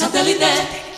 Satellite.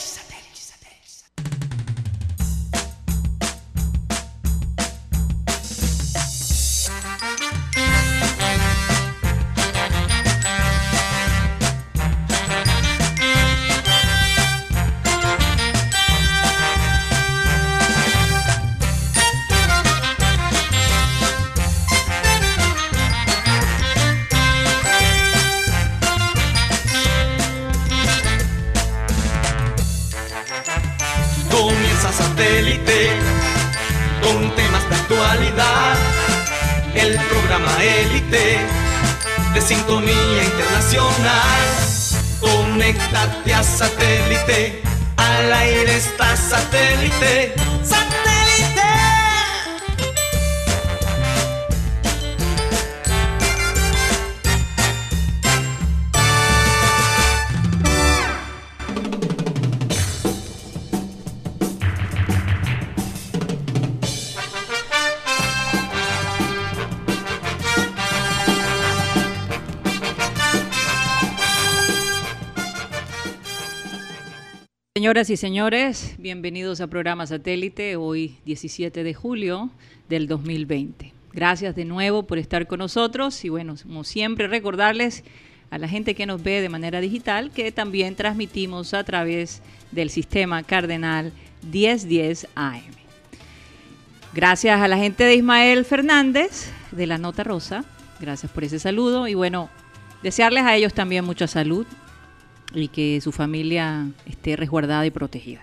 Señoras y señores, bienvenidos a programa Satélite, hoy 17 de julio del 2020. Gracias de nuevo por estar con nosotros y bueno, como siempre recordarles a la gente que nos ve de manera digital que también transmitimos a través del sistema Cardenal 1010 AM. Gracias a la gente de Ismael Fernández de la Nota Rosa, gracias por ese saludo y bueno, desearles a ellos también mucha salud, y que su familia esté resguardada y protegida.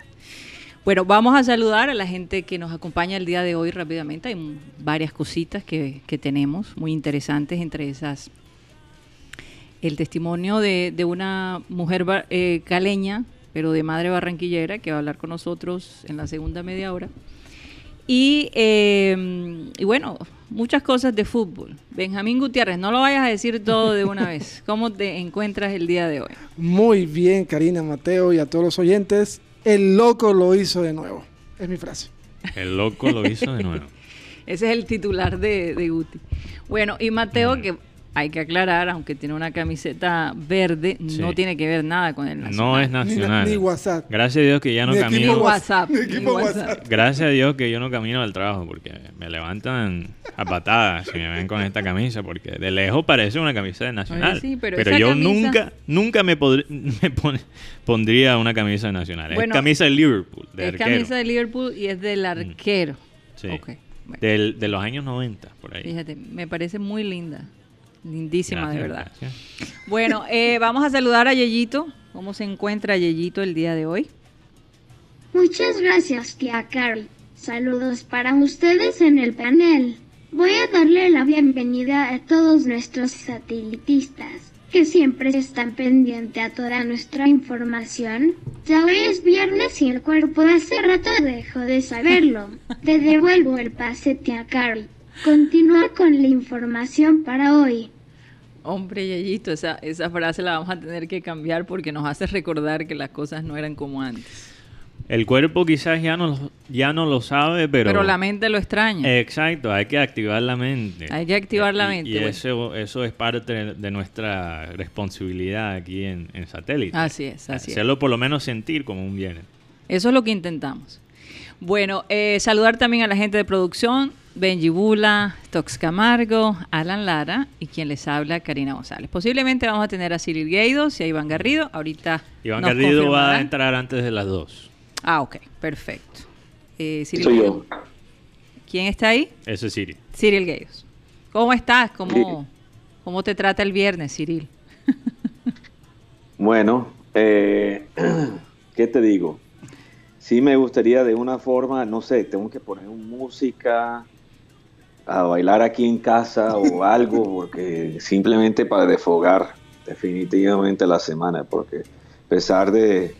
Bueno, vamos a saludar a la gente que nos acompaña el día de hoy rápidamente. Hay varias cositas que, tenemos muy interesantes, entre esas el testimonio de, una mujer eh, caleña, pero de madre barranquillera, que va a hablar con nosotros en la segunda media hora. Y, eh, y bueno, muchas cosas de fútbol. Benjamín Gutiérrez, no lo vayas a decir todo de una vez. ¿Cómo te encuentras el día de hoy? Muy bien, Karina, Mateo y a todos los oyentes. El loco lo hizo de nuevo. Es mi frase. El loco lo hizo de nuevo. Ese es el titular de, de Guti. Bueno, y Mateo, mm. que hay que aclarar, aunque tiene una camiseta verde, no tiene que ver nada con el nacional. No es nacional. Ni, WhatsApp. Gracias a Dios que ya no camino. WhatsApp, Gracias a Dios que yo no camino al trabajo porque me levantan a patadas si me ven con esta camisa porque de lejos parece una camisa de nacional. pero, yo nunca nunca me, pondría una camisa de nacional. es camisa de Liverpool. es camisa de Liverpool y es del mm. arquero. Sí. de los años 90, por ahí. Fíjate, me parece muy linda. Lindísima, de verdad. Bueno, eh, vamos a saludar a Yeyito. ¿Cómo se encuentra Yeyito el día de hoy? Muchas gracias, tía Carly. Saludos para ustedes en el panel. Voy a darle la bienvenida a todos nuestros satelitistas que siempre están pendientes a toda nuestra información. Ya hoy es viernes y el cuerpo hace rato dejó de saberlo. Te devuelvo el pase, tía Carly. Continúa con la información para hoy. Hombre, Yayito, esa, esa frase la vamos a tener que cambiar porque nos hace recordar que las cosas no eran como antes. El cuerpo quizás ya no, ya no lo sabe, pero... Pero la mente lo extraña. Exacto, hay que activar la mente. Hay que activar la mente. Y, eso, eso es parte de nuestra responsabilidad aquí en, en Satélite. Así es, así Hacerlo por lo menos sentir como un bien. Eso es lo que intentamos. Bueno, eh, saludar también a la gente de producción, Benji Bula, Tox Camargo, Alan Lara y quien les habla, Karina González. Posiblemente vamos a tener a Cyril Gueidos y a Iván Garrido. Ahorita. Iván Garrido va a entrar antes de las dos. Ah, ok, perfecto. Eh, Soy yo. ¿Quién está ahí? Ese es Cyril. Cyril Gueidos. ¿Cómo estás? ¿Cómo, ¿Cómo te trata el viernes, Cyril? bueno, eh, ¿qué te digo? Sí me gustaría de una forma, no sé, tengo que poner música, a bailar aquí en casa o algo, porque simplemente para desfogar definitivamente la semana, porque a pesar de,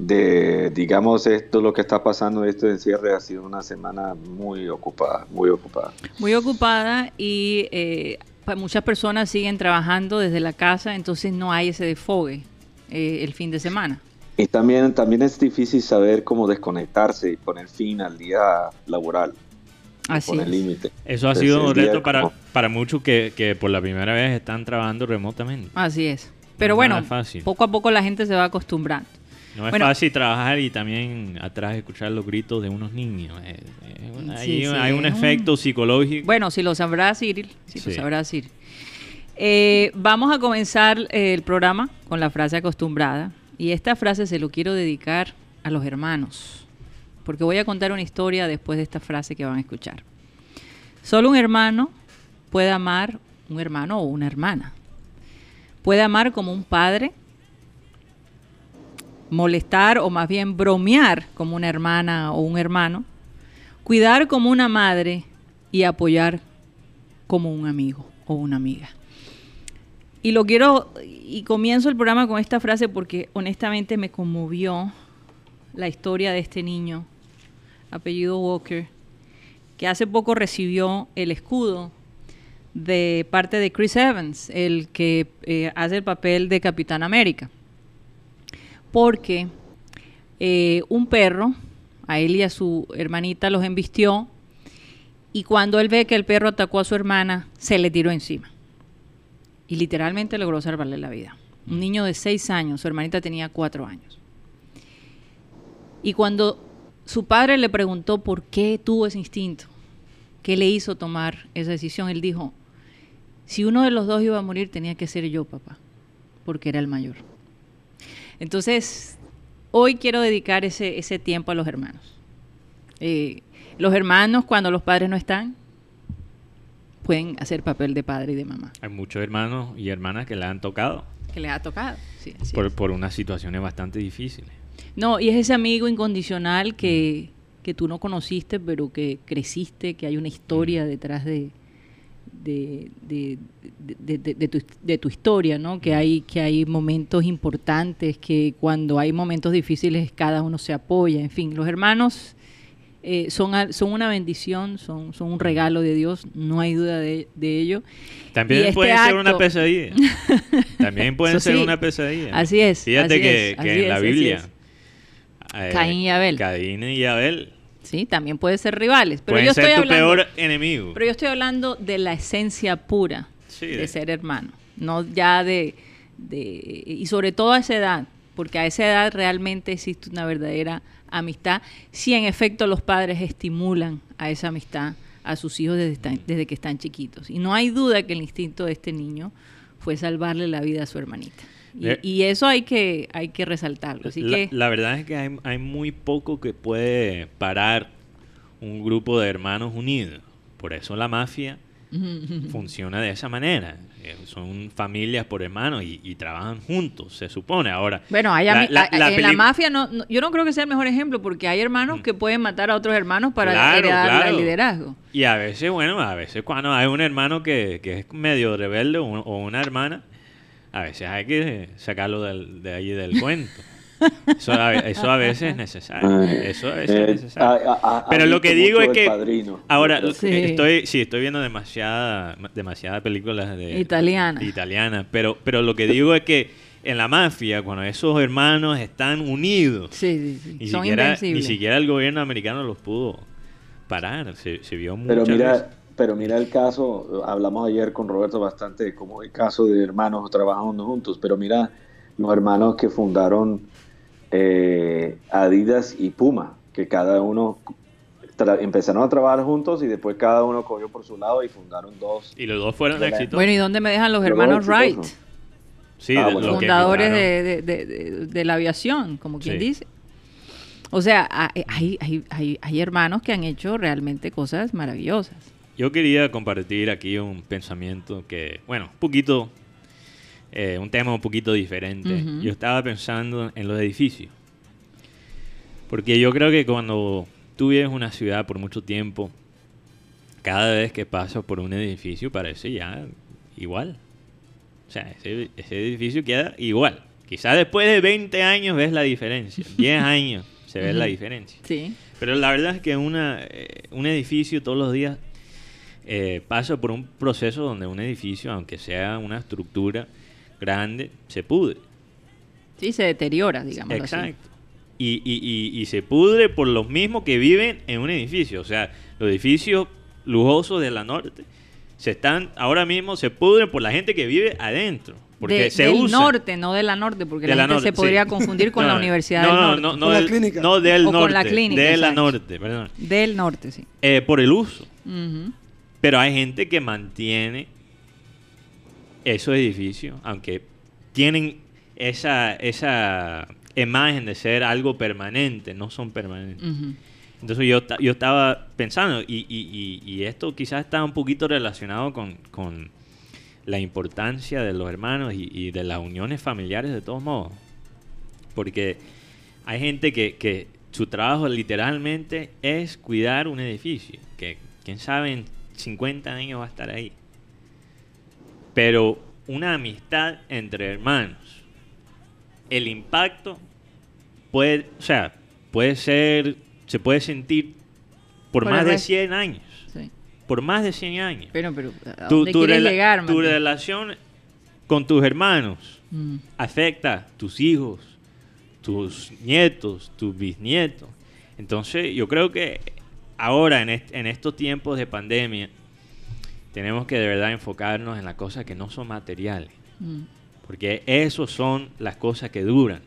de, digamos, esto lo que está pasando, este encierre ha sido una semana muy ocupada, muy ocupada. Muy ocupada y eh, muchas personas siguen trabajando desde la casa, entonces no hay ese desfogue eh, el fin de semana. Y también, también es difícil saber cómo desconectarse y poner fin al día laboral. Así límite. Eso ha sido un reto para, para muchos que, que, por la primera vez están trabajando remotamente. Así es. Pero bueno, poco a poco la gente se va acostumbrando. No es fácil trabajar y también atrás escuchar los gritos de unos niños. hay, un efecto psicológico. Bueno, si lo sabrá Cyril, si lo sabrá Cyril. Eh, vamos a comenzar eh, el programa con la frase acostumbrada. Y esta frase se lo quiero dedicar a los hermanos. Porque voy a contar una historia después de esta frase que van a escuchar. Solo un hermano puede amar un hermano o una hermana. Puede amar como un padre, molestar o más bien bromear como una hermana o un hermano, cuidar como una madre y apoyar como un amigo o una amiga. Y lo quiero, y comienzo el programa con esta frase porque honestamente me conmovió la historia de este niño, apellido Walker, que hace poco recibió el escudo de parte de Chris Evans, el que eh, hace el papel de Capitán América. Porque eh, un perro, a él y a su hermanita los embistió, y cuando él ve que el perro atacó a su hermana, se le tiró encima y literalmente logró salvarle la vida. Un niño de seis años, su hermanita tenía cuatro años. Y cuando su padre le preguntó por qué tuvo ese instinto, qué le hizo tomar esa decisión, él dijo, si uno de los dos iba a morir tenía que ser yo, papá, porque era el mayor. Entonces, hoy quiero dedicar ese, ese tiempo a los hermanos. Eh, los hermanos, cuando los padres no están, pueden hacer papel de padre y de mamá. Hay muchos hermanos y hermanas que le han tocado. Que le ha tocado, sí. Por, por, unas situaciones bastante difíciles. No, y es ese amigo incondicional que, mm. que tú no conociste, pero que creciste, que hay una historia mm. detrás de, de, de, tu, de, tu, historia, ¿no? Que mm. hay, que hay momentos importantes, que cuando hay momentos difíciles cada uno se apoya, en fin, los hermanos eh, son, son una bendición, son, son un regalo de Dios, no hay duda de, ello. También este pueden ser una pesadilla. También pueden ser una pesadilla. Así es. Fíjate que, en la Biblia... Eh, Caín y Abel. Caín y Abel. Sí, también puede ser rivales. Pero yo ser estoy tu peor enemigo. Pero yo estoy hablando de la esencia pura de, ser hermano. No ya de, de... Y sobre todo a esa edad. Porque a esa edad realmente existe una verdadera amistad, si en efecto los padres estimulan a esa amistad a sus hijos desde, desde que están chiquitos. Y no hay duda que el instinto de este niño fue salvarle la vida a su hermanita. Y, eso hay que, hay que resaltarlo. Así la, que, la verdad es que hay, hay muy poco que puede parar un grupo de hermanos unidos. Por eso la mafia funciona de esa manera. Eh, son familias por hermanos y, trabajan juntos, se supone. Ahora, bueno, hay en la mafia no, yo no creo que sea el mejor ejemplo porque hay hermanos mm. que pueden matar a otros hermanos para heredar el liderazgo. Y a veces, bueno, a veces cuando hay un hermano que, es medio rebelde o, una hermana, a veces hay que sacarlo de ahí del cuento. Eso a, veces es necesario. Eso a veces es eh, necesario. Pero lo que digo es que ahora estoy, sí, estoy viendo demasiada, demasiadas películas de italiana, italiana, pero, pero lo que digo es que en la mafia, cuando esos hermanos están unidos, ni, siquiera, ni siquiera el gobierno americano los pudo parar. Se, vio mucho. Pero mira, pero mira el caso, hablamos ayer con Roberto bastante como el caso de hermanos trabajando juntos, pero mira los hermanos que fundaron eh, Adidas y Puma, que cada uno empezaron a trabajar juntos y después cada uno cogió por su lado y fundaron dos. Y los dos fueron éxitos. Bueno, ¿y dónde me dejan los, hermanos Wright? Sí, ah, fundadores de, la aviación, como quien dice. O sea, hay, hay, hay, hay hermanos que han hecho realmente cosas maravillosas. Yo quería compartir aquí un pensamiento que, bueno, un poquito eh, un tema un poquito diferente. Yo estaba pensando en los edificios. Porque yo creo que cuando tú vives una ciudad por mucho tiempo, cada vez que pasas por un edificio parece ya igual. O sea, ese, edificio queda igual. Quizás después de 20 años ves la diferencia. 10 años se ve la diferencia. Sí. Pero la verdad es que una, eh, un edificio todos los días eh, pasa por un proceso donde un edificio, aunque sea una estructura, grande, se pudre. Sí, se deteriora, digamos. Exacto. Y, y, y, se pudre por los mismos que viven en un edificio. O sea, los edificios lujosos de la norte se están, ahora mismo se pudren por la gente que vive adentro. Porque se del usa. norte, no de la norte, porque la, gente se podría confundir con la Universidad del Norte. No, no, no, clínica. no del norte. Con la clínica. De la norte, perdón. Del norte, sí. Eh, por el uso. Pero hay gente que mantiene esos edificios, aunque tienen esa, esa imagen de ser algo permanente, no son permanentes. Entonces yo, yo estaba pensando, y, y, y, esto quizás está un poquito relacionado con, con la importancia de los hermanos y, de las uniones familiares de todos modos. Porque hay gente que, que su trabajo literalmente es cuidar un edificio, que quién sabe en 50 años va a estar ahí. Pero una amistad entre hermanos, el impacto puede, o sea, puede ser, se puede sentir por, más de 100 años. Por más de 100 años. Pero, pero, tu, tu, llegar, tu relación con tus hermanos mm. afecta tus hijos, tus nietos, tus bisnietos. Entonces, yo creo que ahora, en, en estos tiempos de pandemia, tenemos que de verdad enfocarnos en las cosas que no son materiales. Mm. Porque eso son las cosas que duran.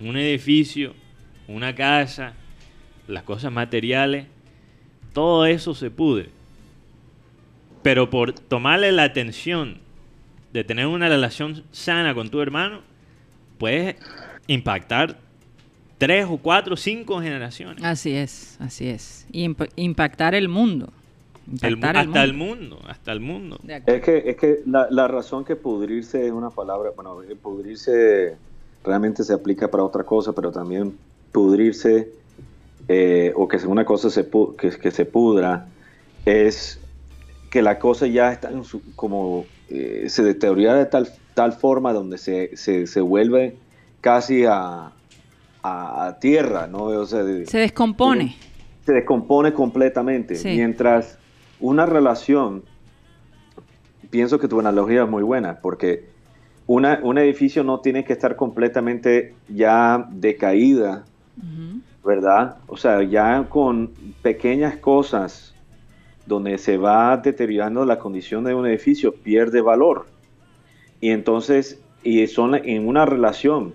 Un edificio, una casa, las cosas materiales, todo eso se pudre. Pero por tomarle la atención de tener una relación sana con tu hermano, puedes impactar tres o cuatro o cinco generaciones. Así es, así es. Y impactar el mundo hasta el mundo, hasta el mundo. Es que, es que la, razón que pudrirse es una palabra, bueno, eh, pudrirse realmente se aplica para otra cosa, pero también pudrirse eh, o que una cosa se que, que, se pudra es que la cosa ya está en su, como eh, se deteriora de tal, tal forma donde se, se, vuelve casi a, a, tierra, ¿no? se descompone. Se descompone completamente. Mientras una relación, pienso que tu analogía es muy buena, porque una, un edificio no tiene que estar completamente ya decaída, ¿verdad? O sea, ya con pequeñas cosas donde se va deteriorando la condición de un edificio, pierde valor. Y entonces, y son en una relación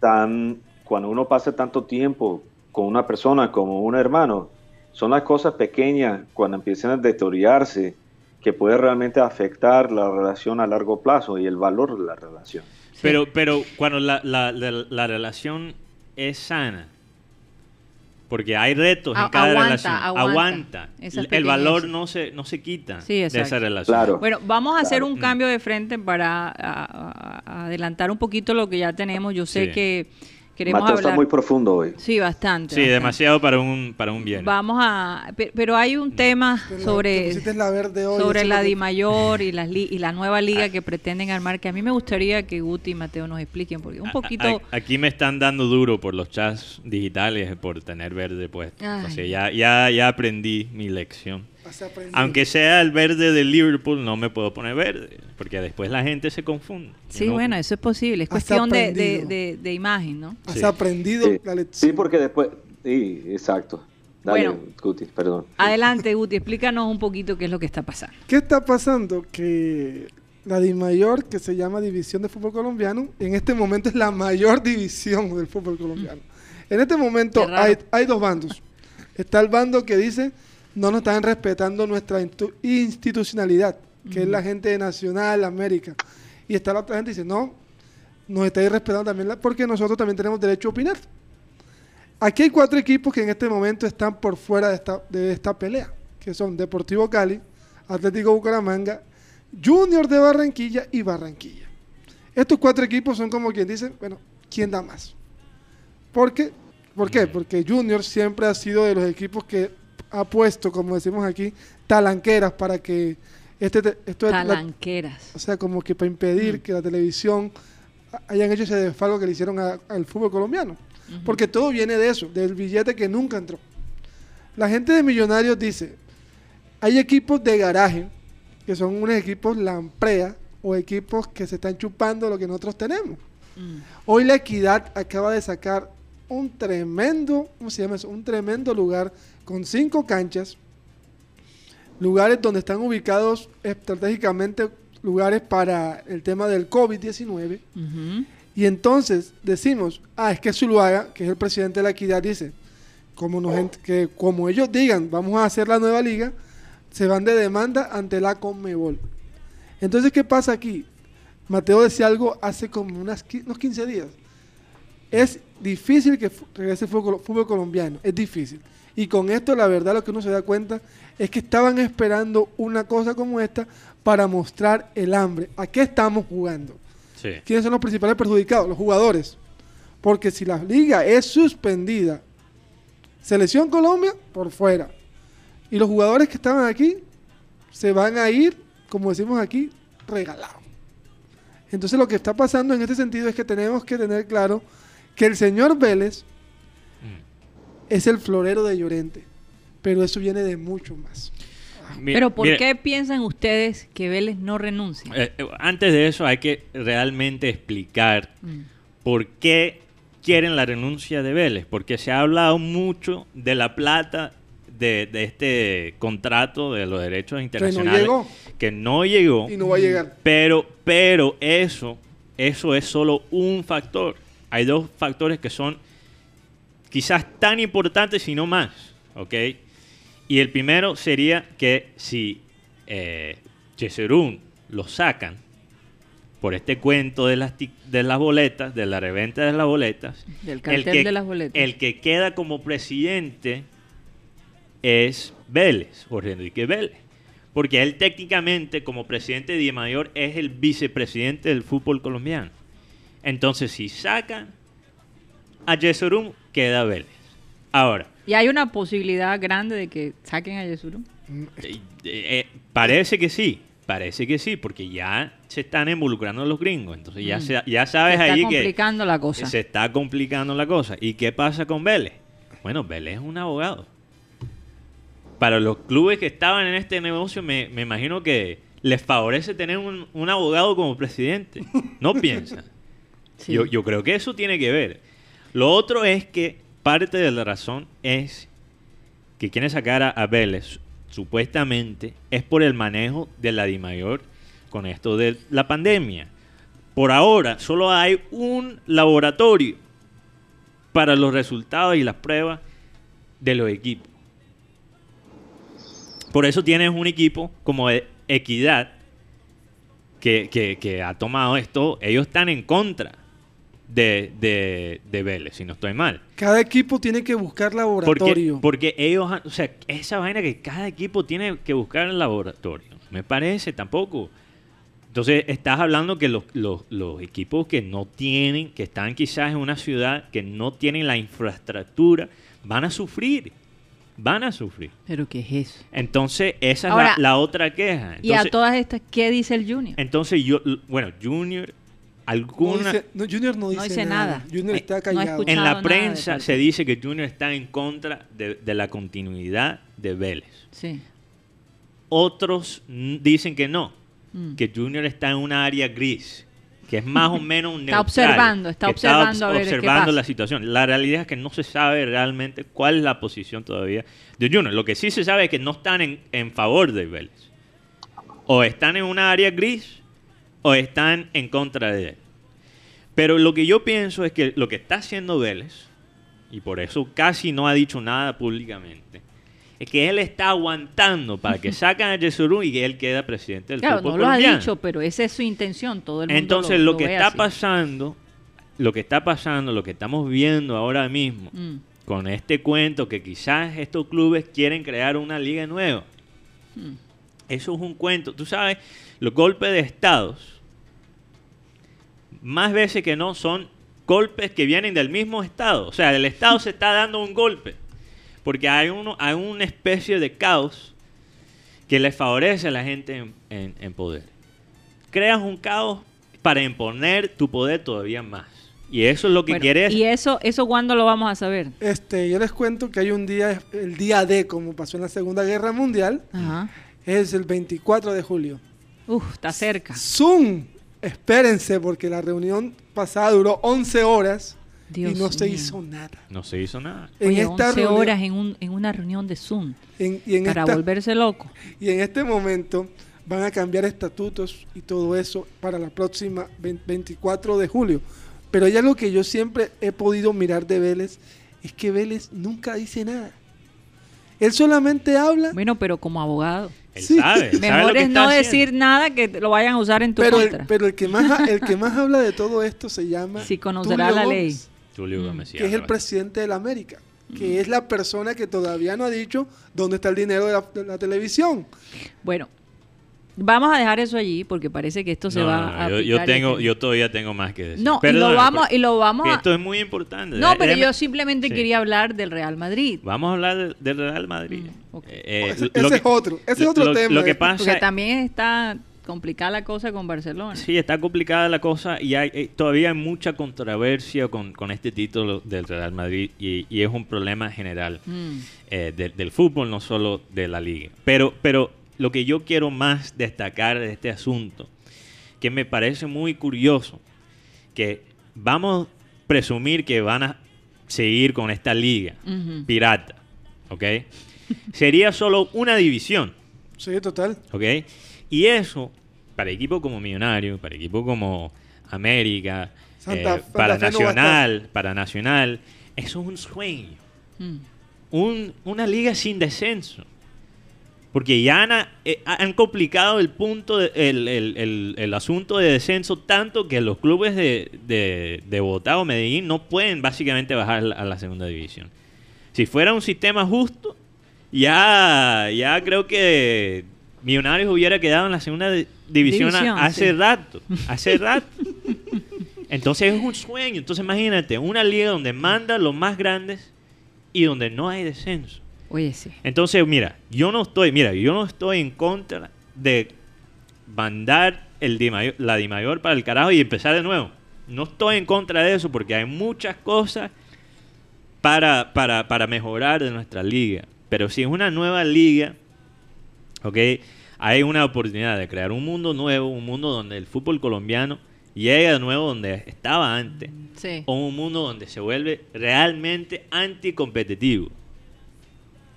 tan, cuando uno pasa tanto tiempo con una persona como un hermano, son las cosas pequeñas cuando empiezan a deteriorarse que puede realmente afectar la relación a largo plazo y el valor de la relación. Pero, pero cuando la, la, la, relación es sana, porque hay retos en cada relación, aguanta. El, valor no se, no se quita de esa relación. Bueno, vamos a hacer un cambio de frente para adelantar un poquito lo que ya tenemos. Yo sé que Queremos está muy profundo hoy. Sí, bastante. Sí, demasiado para un para un bien. Vamos a pero hay un tema sobre la verde sobre la Di Mayor y las y la nueva liga ah. que pretenden armar que a mí me gustaría que Guti y Mateo nos expliquen porque un poquito aquí me están dando duro por los chats digitales por tener verde puesto. O sea, ya ya ya aprendí mi lección. Aunque sea el verde de Liverpool, no me puedo poner verde, porque después la gente se confunde. Sí, bueno, eso es posible. Es cuestión de, imagen, ¿no? Has aprendido la lección. Sí, porque después... Sí, exacto. Dale, Guti, perdón. Adelante, Guti, explícanos un poquito qué es lo que está pasando. ¿Qué está pasando? Que la mayor que se llama División de Fútbol Colombiano, en este momento es la mayor división del fútbol colombiano. En este momento hay, hay dos bandos. Está el bando que dice no nos están respetando nuestra institucionalidad, que es la gente de Nacional, América. Y está la otra gente que dice, no, nos estáis respetando también porque nosotros también tenemos derecho a opinar. Aquí hay cuatro equipos que en este momento están por fuera de esta, de esta pelea, que son Deportivo Cali, Atlético Bucaramanga, Junior de Barranquilla y Barranquilla. Estos cuatro equipos son como quien dice, bueno, ¿quién da más? Porque, ¿Por qué? Porque Junior siempre ha sido de los equipos que ha puesto, como decimos aquí, talanqueras para que este, esto talanqueras. o sea, como que para impedir mm. que la televisión hayan hecho ese desfalco que le hicieron al fútbol colombiano. Porque todo viene de eso, del billete que nunca entró. La gente de Millonarios dice, hay equipos de garaje, que son unos equipos lamprea, o equipos que se están chupando lo que nosotros tenemos. Mm. Hoy la equidad acaba de sacar un tremendo, ¿cómo se llama eso? Un tremendo lugar con cinco canchas, lugares donde están ubicados estratégicamente lugares para el tema del COVID-19. Y entonces decimos, ah, es que Zuluaga, que es el presidente de la equidad, dice, como, nos, que como ellos digan, vamos a hacer la nueva liga, se van de demanda ante la Conmebol. Entonces, ¿qué pasa aquí? Mateo decía algo hace como unas, unos 15 días. Es difícil que regrese el fútbol, colombiano, es difícil. Y con esto, la verdad, lo que uno se da cuenta es que estaban esperando una cosa como esta para mostrar el hambre. ¿A qué estamos jugando? ¿Quiénes son los principales perjudicados? Los jugadores. Porque si la liga es suspendida, Selección Colombia por fuera. Y los jugadores que estaban aquí se van a ir, como decimos aquí, regalados. Entonces lo que está pasando en este sentido es que tenemos que tener claro que el señor Vélez mm. es el florero de Llorente, pero eso viene de mucho más. pero ¿por qué piensan ustedes que Vélez no renuncia? Eh, eh, antes de eso hay que realmente explicar mm. por qué quieren la renuncia de Vélez, porque se ha hablado mucho de la plata de, este contrato de los derechos internacionales que no llegó, y no va a llegar. Pero, pero eso, eso es solo un factor. Hay dos factores que son quizás tan importantes, si no más, ¿ok? Y el primero sería que si eh, lo sacan por este cuento de las, de las boletas, de la reventa de las boletas, del cartel de las boletas. El que queda como presidente es Vélez, Jorge Enrique Vélez. Porque él técnicamente, como presidente de Mayor, es el vicepresidente del fútbol colombiano. Entonces, si sacan a Yesurum, queda Vélez. Ahora. ¿Y hay una posibilidad grande de que saquen a Yesurum? Eh, eh, parece que sí, parece que sí, porque ya se están involucrando los gringos. Entonces ya, mm. ya sabes ahí que... Se está complicando la cosa. Se está complicando la cosa. ¿Y qué pasa con Vélez? Bueno, Vélez es un abogado para los clubes que estaban en este negocio, me, imagino que les favorece tener un, abogado como presidente. ¿No piensan? Yo, creo que eso tiene que ver. Lo otro es que parte de la razón es que quieren sacar a, Vélez, supuestamente, es por el manejo de la DIMAYOR con esto de la pandemia. Por ahora, solo hay un laboratorio para los resultados y las pruebas de los equipos. Por eso tienes un equipo como Equidad que, ha tomado esto. Ellos están en contra de, de, Vélez, si no estoy mal. Cada equipo tiene que buscar laboratorio. Porque, ellos, o sea, esa vaina que cada equipo tiene que buscar el laboratorio. Me parece tampoco. Entonces, estás hablando que los, los, los, equipos que no tienen, que están quizás en una ciudad que no tienen la infraestructura, van a sufrir van a sufrir. ¿Pero qué es eso? Entonces, esa es la, otra queja. y a todas estas, ¿qué dice el Junior? Entonces, yo, bueno, Junior, alguna... No, Junior no dice, nada. Junior está callado. en la prensa se dice que Junior está en contra de, la continuidad de Vélez. Sí. Otros dicen que no, mm. que Junior está en una área gris, que es más o menos un Está observando, está observando, observando la situación. La realidad es que no se sabe realmente cuál es la posición todavía de Junior. Lo que sí se sabe es que no están en, en favor de Vélez. O están en una área gris o están en contra de él. Pero lo que yo pienso es que lo que está haciendo Vélez, y por eso casi no ha dicho nada públicamente, es que él está aguantando para que saquen a Yesurú y que él queda presidente del claro, no lo ha dicho, pero esa es su intención, todo el mundo Entonces, lo, que está pasando, lo que está pasando, lo que estamos viendo ahora mismo, mm. con este cuento que quizás estos clubes quieren crear una liga nueva. Mm. Eso es un cuento. Tú sabes, los golpes de estados, más veces que no, son golpes que vienen del mismo estado. O sea, el estado se está dando un golpe porque hay, uno, hay una especie de caos que le favorece a la gente en, poder. Creas un caos para imponer tu poder todavía más. Y eso es lo que quieres. ¿Y eso, eso cuándo lo vamos a saber? Este, yo les cuento que hay un día, el día D, como pasó en la Segunda Guerra Mundial, es el 24 de julio. Uf, está cerca. Zoom, espérense, porque la reunión pasada duró 11 horas y no se hizo nada. No se hizo nada. En esta 11 horas en, un, en, una reunión de Zoom para volverse loco. Y en este momento van a cambiar estatutos y todo eso para la próxima 24 de julio. Pero hay algo que yo siempre he podido mirar de Vélez, es que Vélez nunca dice nada. Él solamente habla. Bueno, pero como abogado. Él sabe. Mejor es no decir nada que lo vayan a usar en tu pero contra. El, pero el que, más, el que más habla de todo esto se llama. Si conocerá la ley. Tulio Gómez, que es el presidente de la América. Que es la persona que todavía no ha dicho dónde está el dinero de la televisión. Bueno, Vamos a dejar eso allí porque parece que esto se va a. Yo, yo tengo, yo todavía tengo más que decir. No, y lo vamos, y lo vamos a... Esto es muy importante. No, pero yo simplemente quería hablar del Real Madrid. Vamos a hablar del Real Madrid. Mm, eh, eh, ese, es otro, ese es otro tema. Lo que pasa, porque también está complicada la cosa con Barcelona. Sí, está complicada la cosa y hay, eh, todavía hay mucha controversia con, con, este título del Real Madrid y, y es un problema general mm. del fútbol, no solo de la liga. Pero, pero lo que yo quiero más destacar de este asunto, que me parece muy curioso, que vamos a presumir que van a seguir con esta liga pirata, ¿ok? Sería solo una división. Sí, total. ¿Ok? Y eso, para equipos como Millonario, para equipos como América, eh, para Nacional, para Nacional, eso es un sueño. Mm. Un, una liga sin descenso. Porque ya eh, han, complicado el punto, el, asunto de descenso tanto que los clubes de, de, de Bogotá o Medellín no pueden básicamente bajar a la segunda división. Si fuera un sistema justo, ya, ya creo que Millonarios hubiera quedado en la segunda división, hace rato. Hace rato. Entonces es un sueño. Entonces imagínate, una liga donde manda los más grandes y donde no hay descenso. Oye, sí. Entonces, mira, yo no estoy, mira, yo no estoy en contra de mandar el la Di Mayor para el carajo y empezar de nuevo. No estoy en contra de eso porque hay muchas cosas para, para, para mejorar de nuestra liga. Pero si es una nueva liga, ¿ok? Hay una oportunidad de crear un mundo nuevo, un mundo donde el fútbol colombiano llega de nuevo donde estaba antes. Sí. O un mundo donde se vuelve realmente anticompetitivo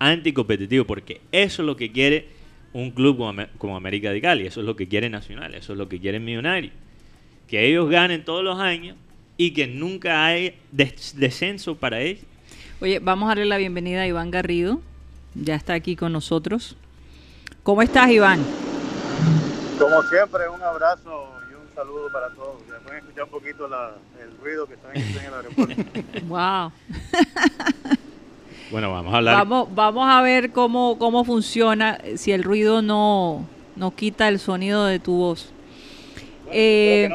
anticompetitivo, porque eso es lo que quiere un club como, América de Cali, eso es lo que quiere Nacional, eso es lo que quiere Millonario. Que ellos ganen todos los años y que nunca hay descenso para ellos. Oye, vamos a darle la bienvenida a Iván Garrido, ya está aquí con nosotros. ¿Cómo estás, Iván? Como siempre, un abrazo y un saludo para todos. pueden escuchar un poquito el ruido que están en el aeropuerto. ¡Wow! Bueno, vamos a hablar. Vamos, vamos a ver cómo, cómo funciona si el ruido no, no quita el sonido de tu voz. Eh,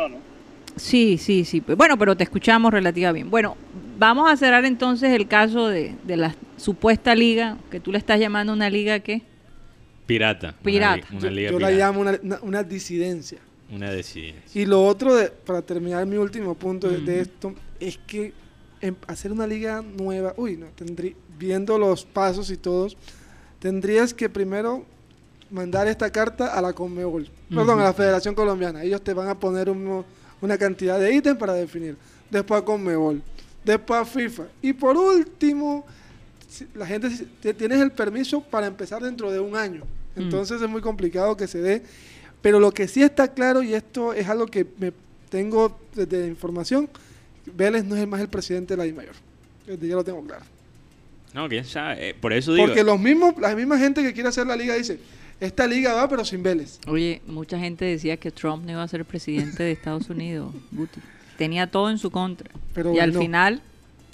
sí, sí, sí. Bueno, pero te escuchamos relativamente bien. Bueno, vamos a cerrar entonces el caso de, la supuesta liga, que tú le estás llamando una liga ¿qué? Pirata. Pirata. yo, la llamo una, disidencia. Una disidencia. Y lo otro, de, para terminar mi último punto de, esto, es que hacer una liga nueva, uy, no, tendría, viendo los pasos y todos, tendrías que primero mandar esta carta a la Conmebol, perdón, a la Federación Colombiana. Ellos te van a poner una cantidad de ítems para definir. Después a Conmebol, después FIFA. Y por último, la gente tienes el permiso para empezar dentro de un año. Mm. Entonces es muy complicado que se dé. Pero lo que sí está claro, y esto es algo que me tengo desde información, Vélez no es más el presidente de la DIMAYOR. Ya lo tengo claro. No, quién sabe. Eh, por eso digo. Porque los mismos, la misma gente que quiere hacer la liga dice, esta liga va pero sin Vélez. Oye, mucha gente decía que Trump no iba a ser presidente de Estados Unidos, Tenía todo en su contra. Pero y al final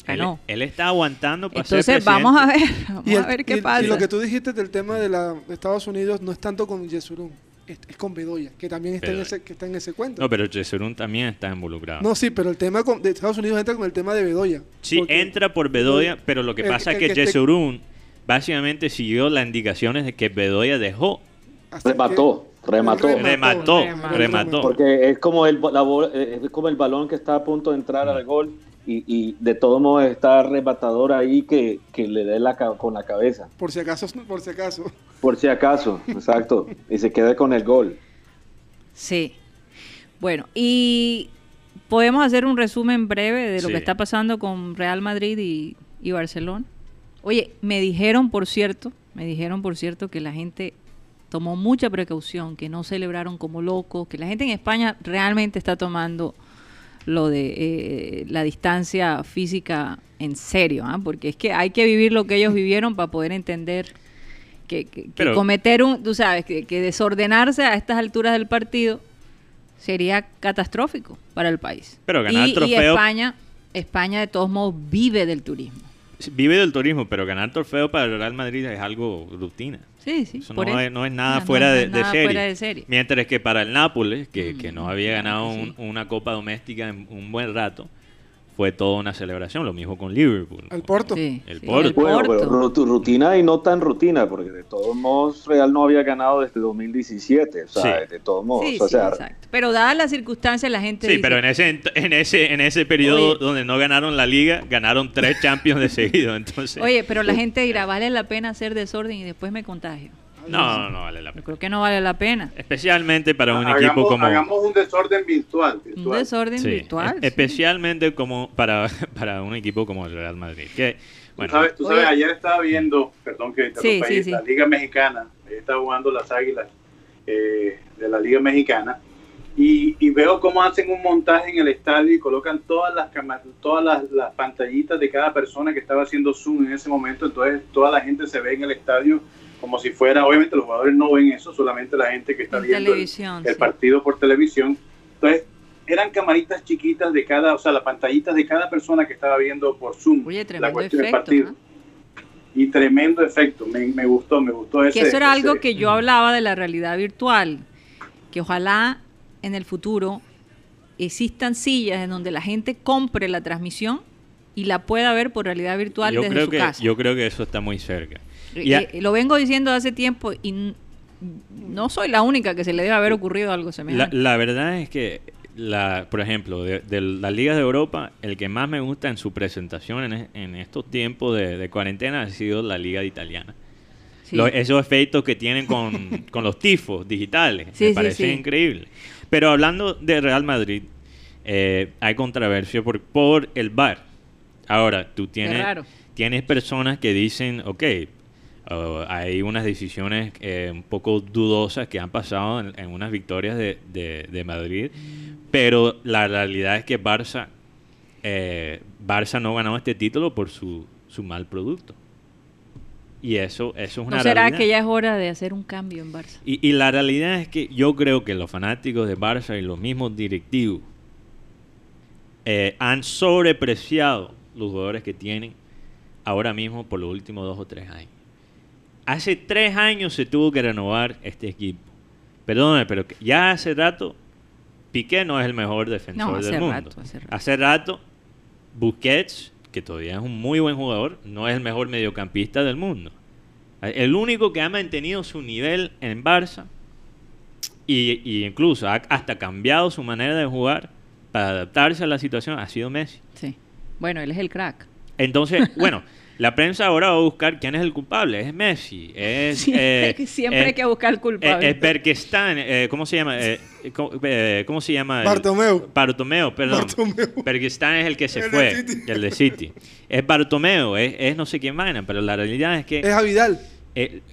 ganó. Él, está aguantando para Entonces vamos a ver, vamos a ver qué pasa. Y lo que tú dijiste del tema de, la, de Estados Unidos no es tanto con Yesurún es, con Bedoya, que también está, en ese, que está en ese cuento. No, pero Chesurún también está involucrado. No, sí, pero el tema de Estados Unidos entra con el tema de Bedoya. Sí, entra por Bedoya, pero lo que pasa es que, que básicamente siguió las indicaciones de que Bedoya dejó. Remató. Remató. Remató, remató, Porque es como el, es como el balón que está a punto de entrar al gol y, y, de todo modo está arrebatador ahí que, que le dé la, con la cabeza. Por si acaso, por si acaso. Por si acaso, exacto. Y se quede con el gol. Sí. Bueno, y podemos hacer un resumen breve de lo que está pasando con Real Madrid y, Barcelona. Oye, me dijeron, por cierto, me dijeron, por cierto, que la gente tomó mucha precaución, que no celebraron como locos, que la gente en España realmente está tomando lo de eh, la distancia física en serio, ¿ah? porque es que hay que vivir lo que ellos vivieron para poder entender que, cometer un, tú sabes, que, desordenarse a estas alturas del partido sería catastrófico para el país. Pero ganar y, trofeo... y España, España de todos modos vive del turismo. Vive del turismo, pero ganar trofeo para el Real Madrid es algo rutina. Sí, sí. Eso no, es, nada, fuera, de, serie. Mientras que para el Nápoles, que, que no había ganado una copa doméstica en un buen rato, fue toda una celebración. Lo mismo con Liverpool. El Porto. el, Porto. Bueno, tu rutina y no tan rutina, porque de todos modos Real no había ganado desde 2017. O sea, de todos modos. o sea, exacto. Pero dadas las circunstancias, la gente. Sí, pero en ese, en ese, en ese periodo donde no ganaron la liga, ganaron tres Champions de seguido. Entonces... Oye, pero la gente dirá, vale la pena hacer desorden y después me contagio. No, no, vale la pena. Yo creo que no vale la pena. Especialmente para un equipo como. Hagamos un desorden virtual. Un desorden virtual. Especialmente como para, para un equipo como el Real Madrid. Que, bueno, tú sabes, ayer estaba viendo, perdón que interrumpa, la Liga Mexicana. Estaba jugando las águilas eh, de la Liga Mexicana. Y, y, veo cómo hacen un montaje en el estadio y colocan todas las todas las, las, pantallitas de cada persona que estaba haciendo zoom en ese momento. Entonces toda la gente se ve en el estadio como si fuera, obviamente los jugadores no ven eso, solamente la gente que está viendo el, partido por televisión. Entonces, eran camaritas chiquitas de cada, o sea, las pantallitas de cada persona que estaba viendo por Zoom la cuestión del partido. Y tremendo efecto, me, me, gustó, me gustó ese. Que eso era algo que yo hablaba de la realidad virtual, que ojalá en el futuro existan sillas en donde la gente compre la transmisión y la pueda ver por realidad virtual desde creo su que, casa. Yo creo que eso está muy cerca. Eh, lo vengo diciendo hace tiempo y no soy la única que se le debe haber ocurrido algo semejante. La, verdad es que, la, por ejemplo, de, las ligas de Europa, el que más me gusta en su presentación en, estos tiempos de, cuarentena ha sido la liga italiana. esos efectos que tienen con, los tifos digitales, me parece increíble. Pero hablando de Real Madrid, eh, hay controversia por, por el bar. Ahora, tú tienes, tienes personas que dicen, ok, hay unas decisiones eh, un poco dudosas que han pasado en, unas victorias de, Madrid, pero la realidad es que Barça, eh, Barça no ganó este título por su, su mal producto. Y eso, eso es una ¿No será que ya es hora de hacer un cambio en Barça? Y, y, la realidad es que yo creo que los fanáticos de Barça y los mismos directivos eh, han sobrepreciado los jugadores que tienen ahora mismo por los últimos dos o tres años. Hace tres años se tuvo que renovar este equipo. Perdóname, pero ya hace rato Piqué no es el mejor defensor del mundo. hace, rato. Busquets, que todavía es un muy buen jugador, no es el mejor mediocampista del mundo. El único que ha mantenido su nivel en Barça y, incluso ha hasta cambiado su manera de jugar para adaptarse a la situación ha sido Messi. Sí. Bueno, él es el crack. Entonces, bueno, La prensa ahora va a buscar quién es el culpable. Es Messi. Es, siempre, eh, siempre hay que buscar el culpable. Es, Berkestán. Eh, ¿Cómo se llama? Eh, ¿cómo, se llama? Bartomeu. Bartomeu, perdón. Bartomeu. es el que se fue. el de City. Es Bartomeu. Es, no sé quién vaina. Pero la realidad es que... Es Avidal.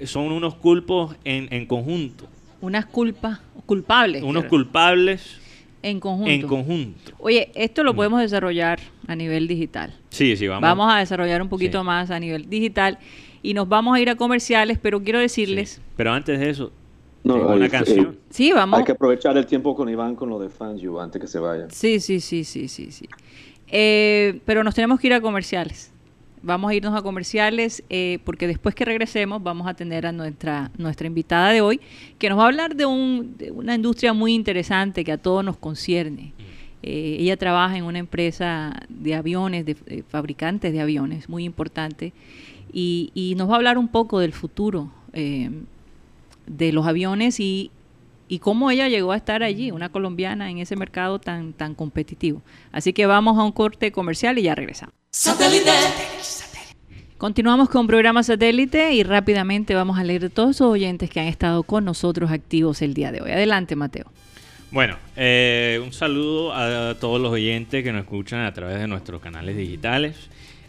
son unos culpos en, en conjunto. Unas culpas culpables. Unos culpables en conjunto. En conjunto. Oye, esto lo mm. podemos desarrollar a nivel digital. Sí, sí, vamos. Vamos a desarrollar un poquito más a nivel digital y nos vamos a ir a comerciales, pero quiero decirles... Pero antes de eso, una canción. sí, vamos. Hay que aprovechar el tiempo con Iván con lo de fans, antes que se vaya. Sí, sí, sí, sí, sí, sí. Eh, pero nos tenemos que ir a comerciales. Vamos a irnos a comerciales eh, porque después que regresemos vamos a tener a nuestra, nuestra invitada de hoy que nos va a hablar de, un, de una industria muy interesante que a todos nos concierne. Eh, ella trabaja en una empresa de aviones, de, fabricantes de aviones, muy importante, y, nos va a hablar un poco del futuro eh, de los aviones y, y cómo ella llegó a estar allí, una colombiana en ese mercado tan, tan competitivo. Así que vamos a un corte comercial y ya regresamos. Satélite. Continuamos con programa satélite y rápidamente vamos a leer todos esos oyentes que han estado con nosotros activos el día de hoy. Adelante, Mateo. Bueno, eh, un saludo a todos los oyentes que nos escuchan a través de nuestros canales digitales.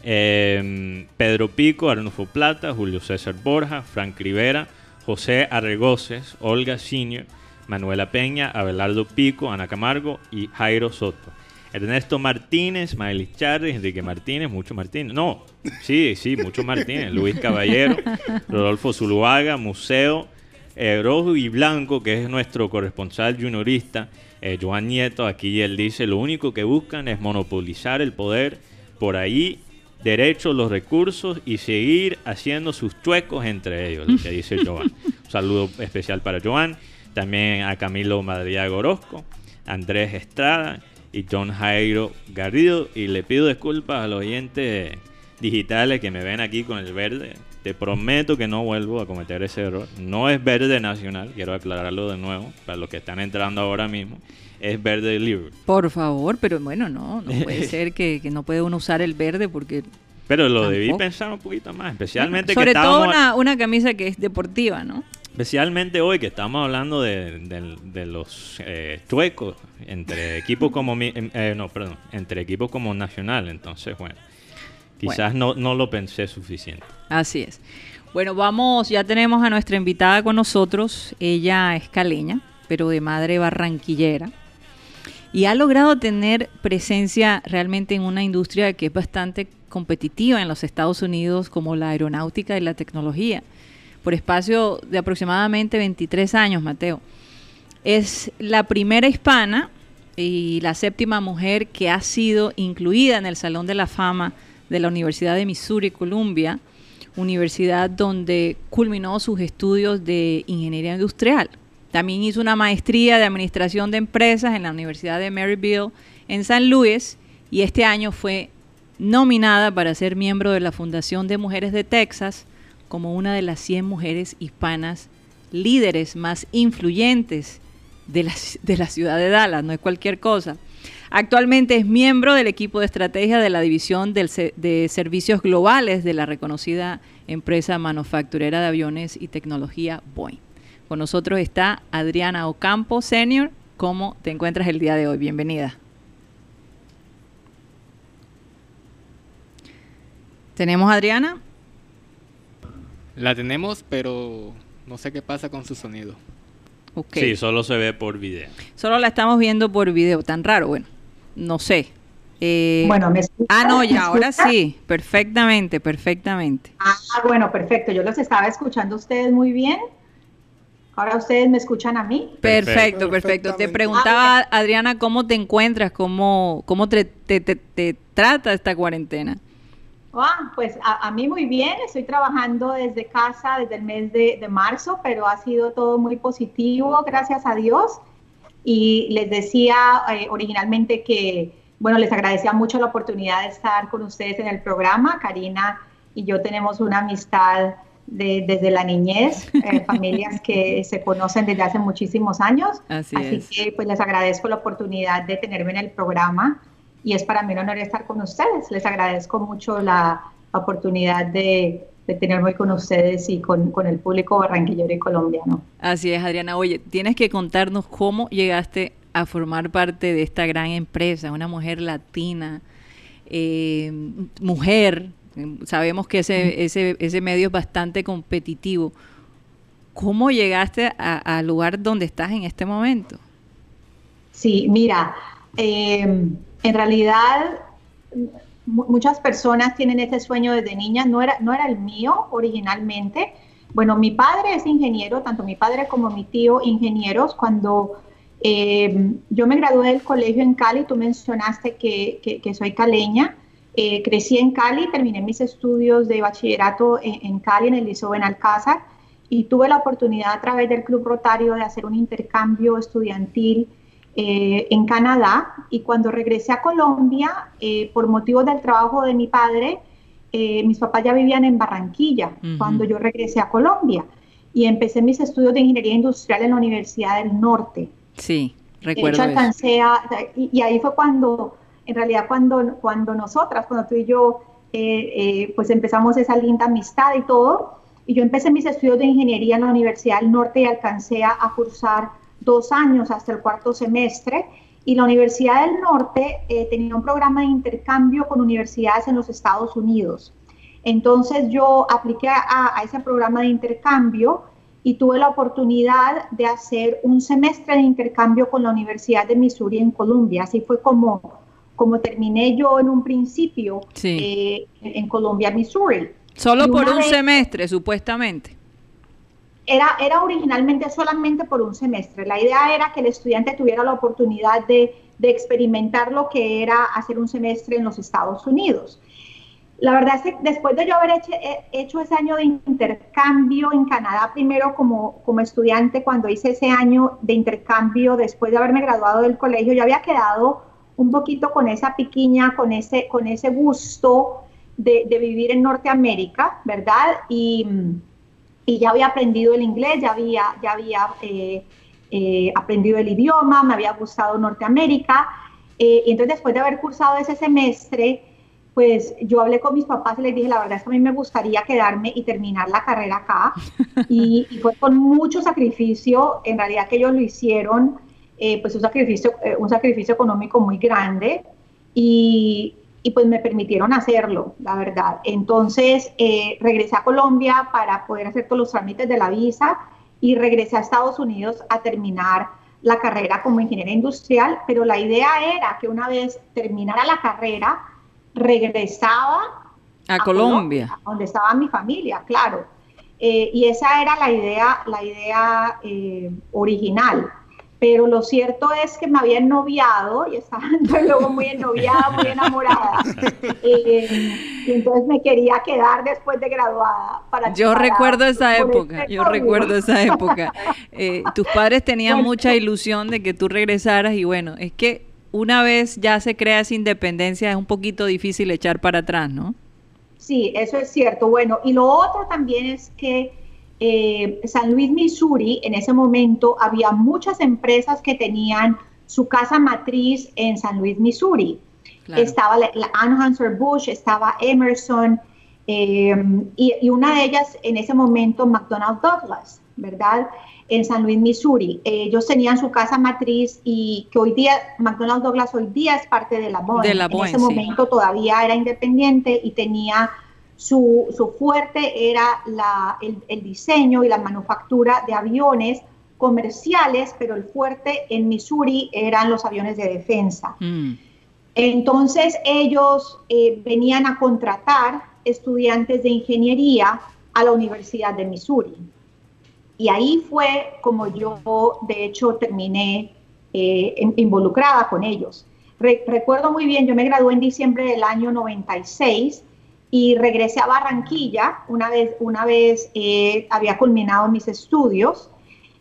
Eh, Pedro Pico, Arnulfo Plata, Julio César Borja, Frank Rivera, José Arregoces, Olga Senior, Manuela Peña, Abelardo Pico, Ana Camargo y Jairo Soto. Ernesto Martínez, Maelis Charri, Enrique Martínez, mucho Martínez. No, sí, sí, mucho Martínez. Luis Caballero, Rodolfo Zuluaga, Museo, eh, Rojo y Blanco, que es nuestro corresponsal juniorista. Eh, Joan Nieto, aquí él dice, lo único que buscan es monopolizar el poder por ahí, derechos, los recursos y seguir haciendo sus chuecos entre ellos, lo que dice Joan. Un saludo especial para Joan, también a Camilo Madriago Orozco, Andrés Estrada y John Jairo Garrido. Y le pido disculpas a los oyentes digitales que me ven aquí con el verde. Te prometo que no vuelvo a cometer ese error. No es verde nacional, quiero aclararlo de nuevo para los que están entrando ahora mismo. Es verde libre. Por favor, pero bueno, no, no puede ser que, no puede uno usar el verde porque pero lo debí pensar un poquito más, especialmente sobre todo una, una, camisa que es deportiva, ¿no? Especialmente hoy que estamos hablando de, los eh, chuecos entre equipos como em, eh, no, perdón, entre equipos como Nacional, entonces bueno, quizás No, no lo pensé suficiente. Así es. Bueno, vamos, ya tenemos a nuestra invitada con nosotros. Ella es caleña, pero de madre barranquillera. Y ha logrado tener presencia realmente en una industria que es bastante competitiva en los Estados Unidos, como la aeronáutica y la tecnología por espacio de aproximadamente 23 años, Mateo. Es la primera hispana y la séptima mujer que ha sido incluida en el Salón de la Fama de la Universidad de Missouri Columbia, universidad donde culminó sus estudios de ingeniería industrial. También hizo una maestría de administración de empresas en la Universidad de Maryville en San Luis y este año fue nominada para ser miembro de la Fundación de Mujeres de Texas como una de las 100 mujeres hispanas líderes más influyentes de la, ciudad de Dallas, no es cualquier cosa. Actualmente es miembro del equipo de estrategia de la División de Servicios Globales de la reconocida empresa manufacturera de aviones y tecnología Boeing. Con nosotros está Adriana Ocampo, senior. ¿Cómo te encuentras el día de hoy? Bienvenida. ¿Tenemos a Adriana? La tenemos, pero no sé qué pasa con su sonido. Sí, solo se ve por video. Solo la estamos viendo por video, tan raro, bueno, no sé. Eh, bueno, me Ah, no, ya, ahora sí, perfectamente, perfectamente. Ah, bueno, perfecto, yo los estaba escuchando a ustedes muy bien. Ahora ustedes me escuchan a mí. Perfecto, perfecto. Te preguntaba, ah, Adriana, ¿cómo te encuentras? ¿Cómo, cómo te, te trata esta cuarentena? Ah, pues a, mí muy bien, estoy trabajando desde casa desde el mes de, marzo, pero ha sido todo muy positivo, gracias a Dios. Y les decía eh, originalmente que, bueno, les agradecía mucho la oportunidad de estar con ustedes en el programa. Karina y yo tenemos una amistad desde la niñez, eh, familias que se conocen desde hace muchísimos años. Así, Así que pues les agradezco la oportunidad de tenerme en el programa y es para mí un honor estar con ustedes. Les agradezco mucho la oportunidad de, tenerme con ustedes y con, el público barranquillero y colombiano. Así es, Adriana. Oye, tienes que contarnos cómo llegaste a formar parte de esta gran empresa, una mujer latina, eh, mujer, sabemos que ese, ese, ese medio es bastante competitivo. ¿Cómo llegaste al lugar donde estás en este momento? Sí, mira, eh, en realidad muchas personas tienen ese sueño desde niña, no era, no era el mío originalmente. Bueno, mi padre es ingeniero, tanto mi padre como mi tío ingenieros. Cuando eh, yo me gradué del colegio en Cali, tú mencionaste que, que, soy caleña. Eh, crecí en Cali, terminé mis estudios de bachillerato en, en Cali, en el Liceo Alcázar, y tuve la oportunidad a través del Club Rotario de hacer un intercambio estudiantil eh, en Canadá y cuando regresé a Colombia, eh, por motivos del trabajo de mi padre, eh, mis papás ya vivían en Barranquilla cuando yo regresé a Colombia y empecé mis estudios de ingeniería industrial en la Universidad del Norte. Sí, recuerdo. alcancé y, ahí fue cuando, en realidad, cuando, cuando nosotras, cuando tú y yo, pues empezamos esa linda amistad y todo, y yo empecé mis estudios de ingeniería en la Universidad del Norte y alcancé a, a cursar dos años hasta el cuarto semestre y la Universidad del Norte eh, tenía un programa de intercambio con universidades en los Estados Unidos. Entonces yo apliqué a, ese programa de intercambio y tuve la oportunidad de hacer un semestre de intercambio con la Universidad de Missouri en Colombia. Así fue como, como terminé yo en un principio eh, en Colombia, Missouri. Solo por un semestre, supuestamente. Era, era originalmente solamente por un semestre. La idea era que el estudiante tuviera la oportunidad de, de experimentar lo que era hacer un semestre en los Estados Unidos. La verdad es que después de yo haber hecho, hecho, ese año de intercambio en Canadá, primero como, como estudiante, cuando hice ese año de intercambio, después de haberme graduado del colegio, yo había quedado un poquito con esa piquiña, con ese, con ese gusto de, de vivir en Norteamérica, ¿verdad? Y, y, ya había aprendido el inglés, ya había, ya había eh, eh, aprendido el idioma, me había gustado Norteamérica. Eh, y entonces después de haber cursado ese semestre, pues yo hablé con mis papás y les dije, la verdad es que a mí me gustaría quedarme y terminar la carrera acá. Y, fue con mucho sacrificio, en realidad que ellos lo hicieron, eh, pues un sacrificio, eh, un sacrificio económico muy grande. Y, y, pues me permitieron hacerlo, la verdad. Entonces eh, regresé a Colombia para poder hacer todos los trámites de la visa y regresé a Estados Unidos a terminar la carrera como ingeniera industrial, pero la idea era que una vez terminara la carrera, regresaba a, Colombia. donde estaba mi familia, claro. Eh, y esa era la idea, la idea eh, original. Pero lo cierto es que me había ennoviado y estaba luego muy ennoviada, muy enamorada. Eh, y entonces me quería quedar después de graduada. Para yo recuerdo esa época, yo recuerdo esa época. tus padres tenían mucha ilusión de que tú regresaras y bueno, es que una vez ya se crea esa independencia es un poquito difícil echar para atrás, ¿no? Sí, eso es cierto. Bueno, y lo otro también es que eh, San Luis, Missouri, en ese momento había muchas empresas que tenían su casa matriz en San Luis, Missouri. Estaba la, Anheuser-Busch, estaba Emerson, eh, y, y, una de ellas en ese momento McDonnell Douglas, ¿verdad? en San Luis, Missouri. ellos tenían su casa matriz y que hoy día, McDonald's Douglas hoy día es parte de la Boeing. en ese momento todavía era independiente y tenía su, su fuerte era la, el, diseño y la manufactura de aviones comerciales, pero el fuerte en Missouri eran los aviones de defensa. Mm. Entonces ellos eh, venían a contratar estudiantes de ingeniería a la Universidad de Missouri. Y ahí fue como yo, de hecho, terminé eh, involucrada con ellos. recuerdo muy bien, yo me gradué en diciembre del año 96 y regresé a Barranquilla una vez, una vez eh, había culminado mis estudios.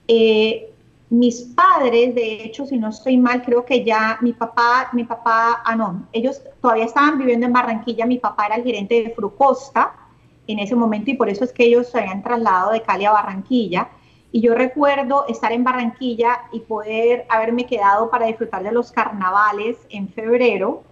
Eh, mis padres, de hecho, si no estoy mal, creo que ya mi papá, mi papá, ah, no, ellos todavía estaban viviendo en Barranquilla, mi papá era el gerente de Frucosta, en ese momento y por eso es que ellos se habían trasladado de Cali a Barranquilla. Y yo recuerdo estar en Barranquilla y poder haberme quedado para disfrutar de los carnavales en febrero.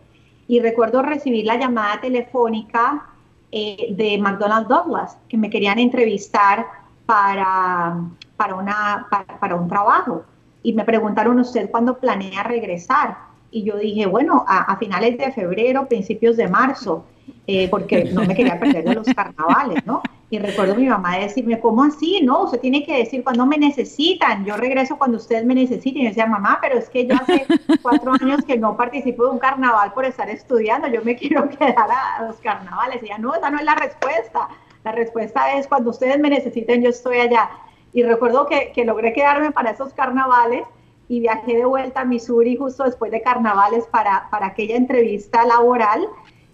Y recuerdo recibir la llamada telefónica eh, de McDonald's Douglas, que me querían entrevistar para, para, para, un trabajo. Y me preguntaron, ¿usted cuándo planea regresar? Y yo dije, bueno, a, finales de febrero, principios de marzo. Eh, porque no me quería perder de los carnavales, ¿no? Y recuerdo a mi mamá decirme, ¿cómo así? No, usted tiene que decir cuando me necesitan, yo regreso cuando ustedes me necesiten. Y yo decía, mamá, pero es que yo hace cuatro años que no participo de un carnaval por estar estudiando, yo me quiero quedar a, los carnavales. Y ella, no, esa no es la respuesta. La respuesta es cuando ustedes me necesiten, yo estoy allá. Y recuerdo que, que logré quedarme para esos carnavales y viajé de vuelta a Missouri justo después de carnavales para, para aquella entrevista laboral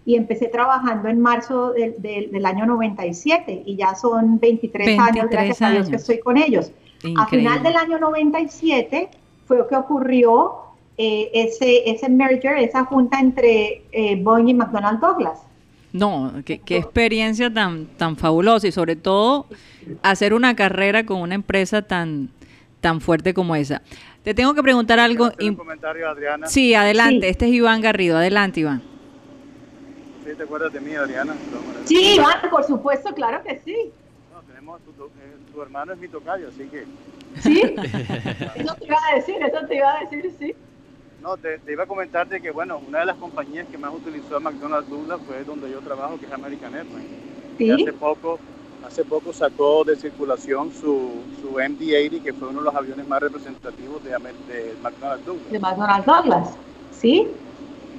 y empecé trabajando en marzo del, del, año 97 y ya son 23, años, gracias a Dios que estoy con ellos. A final del año 97 fue que ocurrió eh, ese, ese merger, esa junta entre eh, Boeing y McDonnell Douglas. No, qué, qué, experiencia tan, tan fabulosa y sobre todo hacer una carrera con una empresa tan, tan fuerte como esa. Te tengo que preguntar algo. Un comentario, Adriana? Sí, adelante. Este es Iván Garrido. Adelante, Iván. ¿Sí te acuerdas de mí, Adriana? Sí, Iván, por supuesto, claro que sí. No, tenemos, tu, eh, tu hermano es mi tocayo, así que... Sí, eso te iba a decir, eso te iba a decir, sí. No, te, iba a comentarte que, bueno, una de las compañías que más utilizó a McDonald's Douglas fue donde yo trabajo, que es American Airlines. Sí. hace poco hace poco sacó de circulación su, su MD-80, que fue uno de los aviones más representativos de, de McDonnell Douglas. De McDonnell Douglas, ¿sí?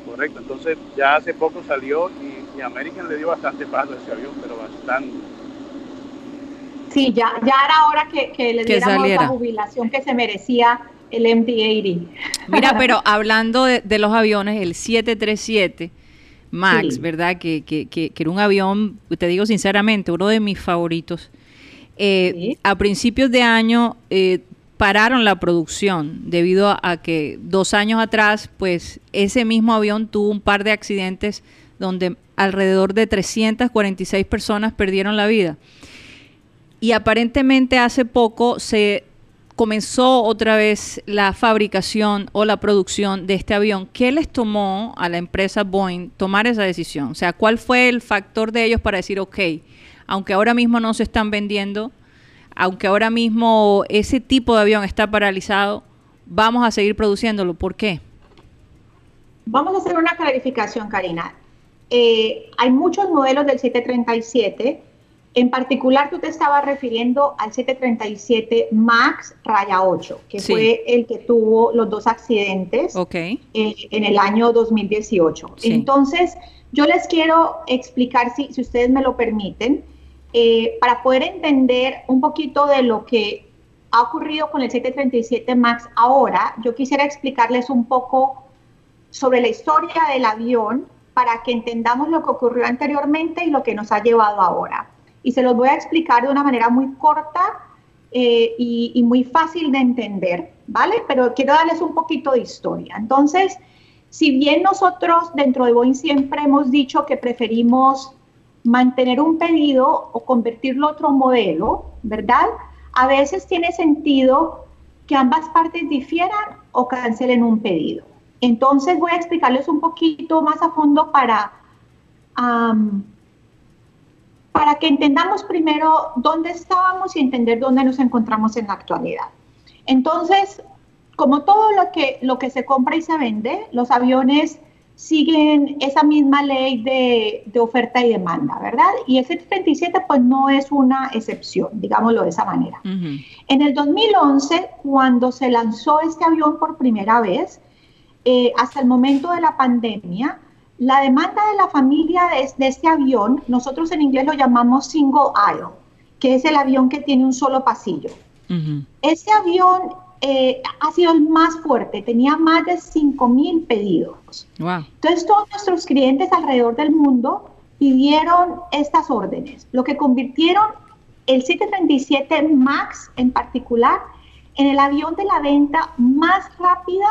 Correcto, entonces ya hace poco salió y, y American le dio bastante paso a ese avión, pero bastante. Sí, ya, ya era hora que, que le diéramos la jubilación que se merecía el MD-80. Mira, pero hablando de, los aviones, el 737 Max, ¿verdad? Que, que, que, era un avión, te digo sinceramente, uno de mis favoritos. Eh, a principios de año eh, pararon la producción debido a, que dos años atrás, pues ese mismo avión tuvo un par de accidentes donde alrededor de 346 personas perdieron la vida. Y aparentemente hace poco se comenzó otra vez la fabricación o la producción de este avión, ¿qué les tomó a la empresa Boeing tomar esa decisión? O sea, ¿cuál fue el factor de ellos para decir, ok, aunque ahora mismo no se están vendiendo, aunque ahora mismo ese tipo de avión está paralizado, vamos a seguir produciéndolo? ¿Por qué? Vamos a hacer una clarificación, Karina. Eh, hay muchos modelos del 737 en particular, tú te estabas refiriendo al 737 MAX Raya 8, que fue el que tuvo los dos accidentes eh, en el año 2018. Entonces, yo les quiero explicar, si, si ustedes me lo permiten, eh, para poder entender un poquito de lo que ha ocurrido con el 737 MAX ahora, yo quisiera explicarles un poco sobre la historia del avión para que entendamos lo que ocurrió anteriormente y lo que nos ha llevado ahora y se los voy a explicar de una manera muy corta eh, y, muy fácil de entender, ¿vale? Pero quiero darles un poquito de historia. Entonces, si bien nosotros dentro de Boeing siempre hemos dicho que preferimos mantener un pedido o convertirlo a otro modelo, ¿verdad? A veces tiene sentido que ambas partes difieran o cancelen un pedido. Entonces voy a explicarles un poquito más a fondo para para que entendamos primero dónde estábamos y entender dónde nos encontramos en la actualidad. Entonces, como todo lo que, lo que se compra y se vende, los aviones siguen esa misma ley de, oferta y demanda, ¿verdad? Y el 737 pues no es una excepción, digámoslo de esa manera. En el 2011, cuando se lanzó este avión por primera vez, eh, hasta el momento de la pandemia, la demanda de la familia de, este avión, nosotros en inglés lo llamamos single aisle, que es el avión que tiene un solo pasillo. Ese avión eh, ha sido el más fuerte, tenía más de 5 mil pedidos. Entonces todos nuestros clientes alrededor del mundo pidieron estas órdenes, lo que convirtieron el 737 MAX en particular en el avión de la venta más rápida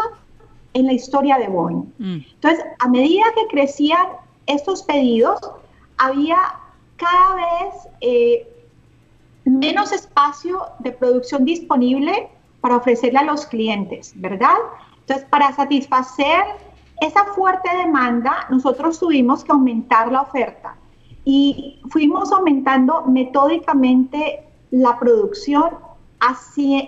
en la historia de Boeing. Mm. Entonces, a medida que crecían estos pedidos, había cada vez eh, menos espacio de producción disponible para ofrecerle a los clientes, ¿verdad? Entonces, para satisfacer esa fuerte demanda, nosotros tuvimos que aumentar la oferta y fuimos aumentando metódicamente la producción a,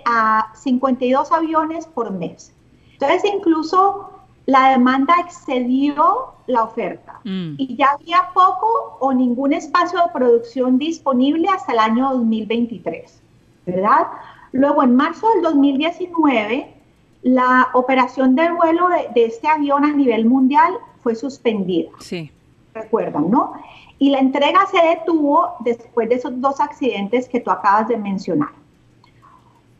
a 52 aviones por mes. Entonces, incluso la demanda excedió la oferta mm. y ya había poco o ningún espacio de producción disponible hasta el año 2023, ¿verdad? Luego, en marzo del 2019, la operación del vuelo de, este avión a nivel mundial fue suspendida. Sí. Recuerdan, ¿no? Y la entrega se detuvo después de esos dos accidentes que tú acabas de mencionar.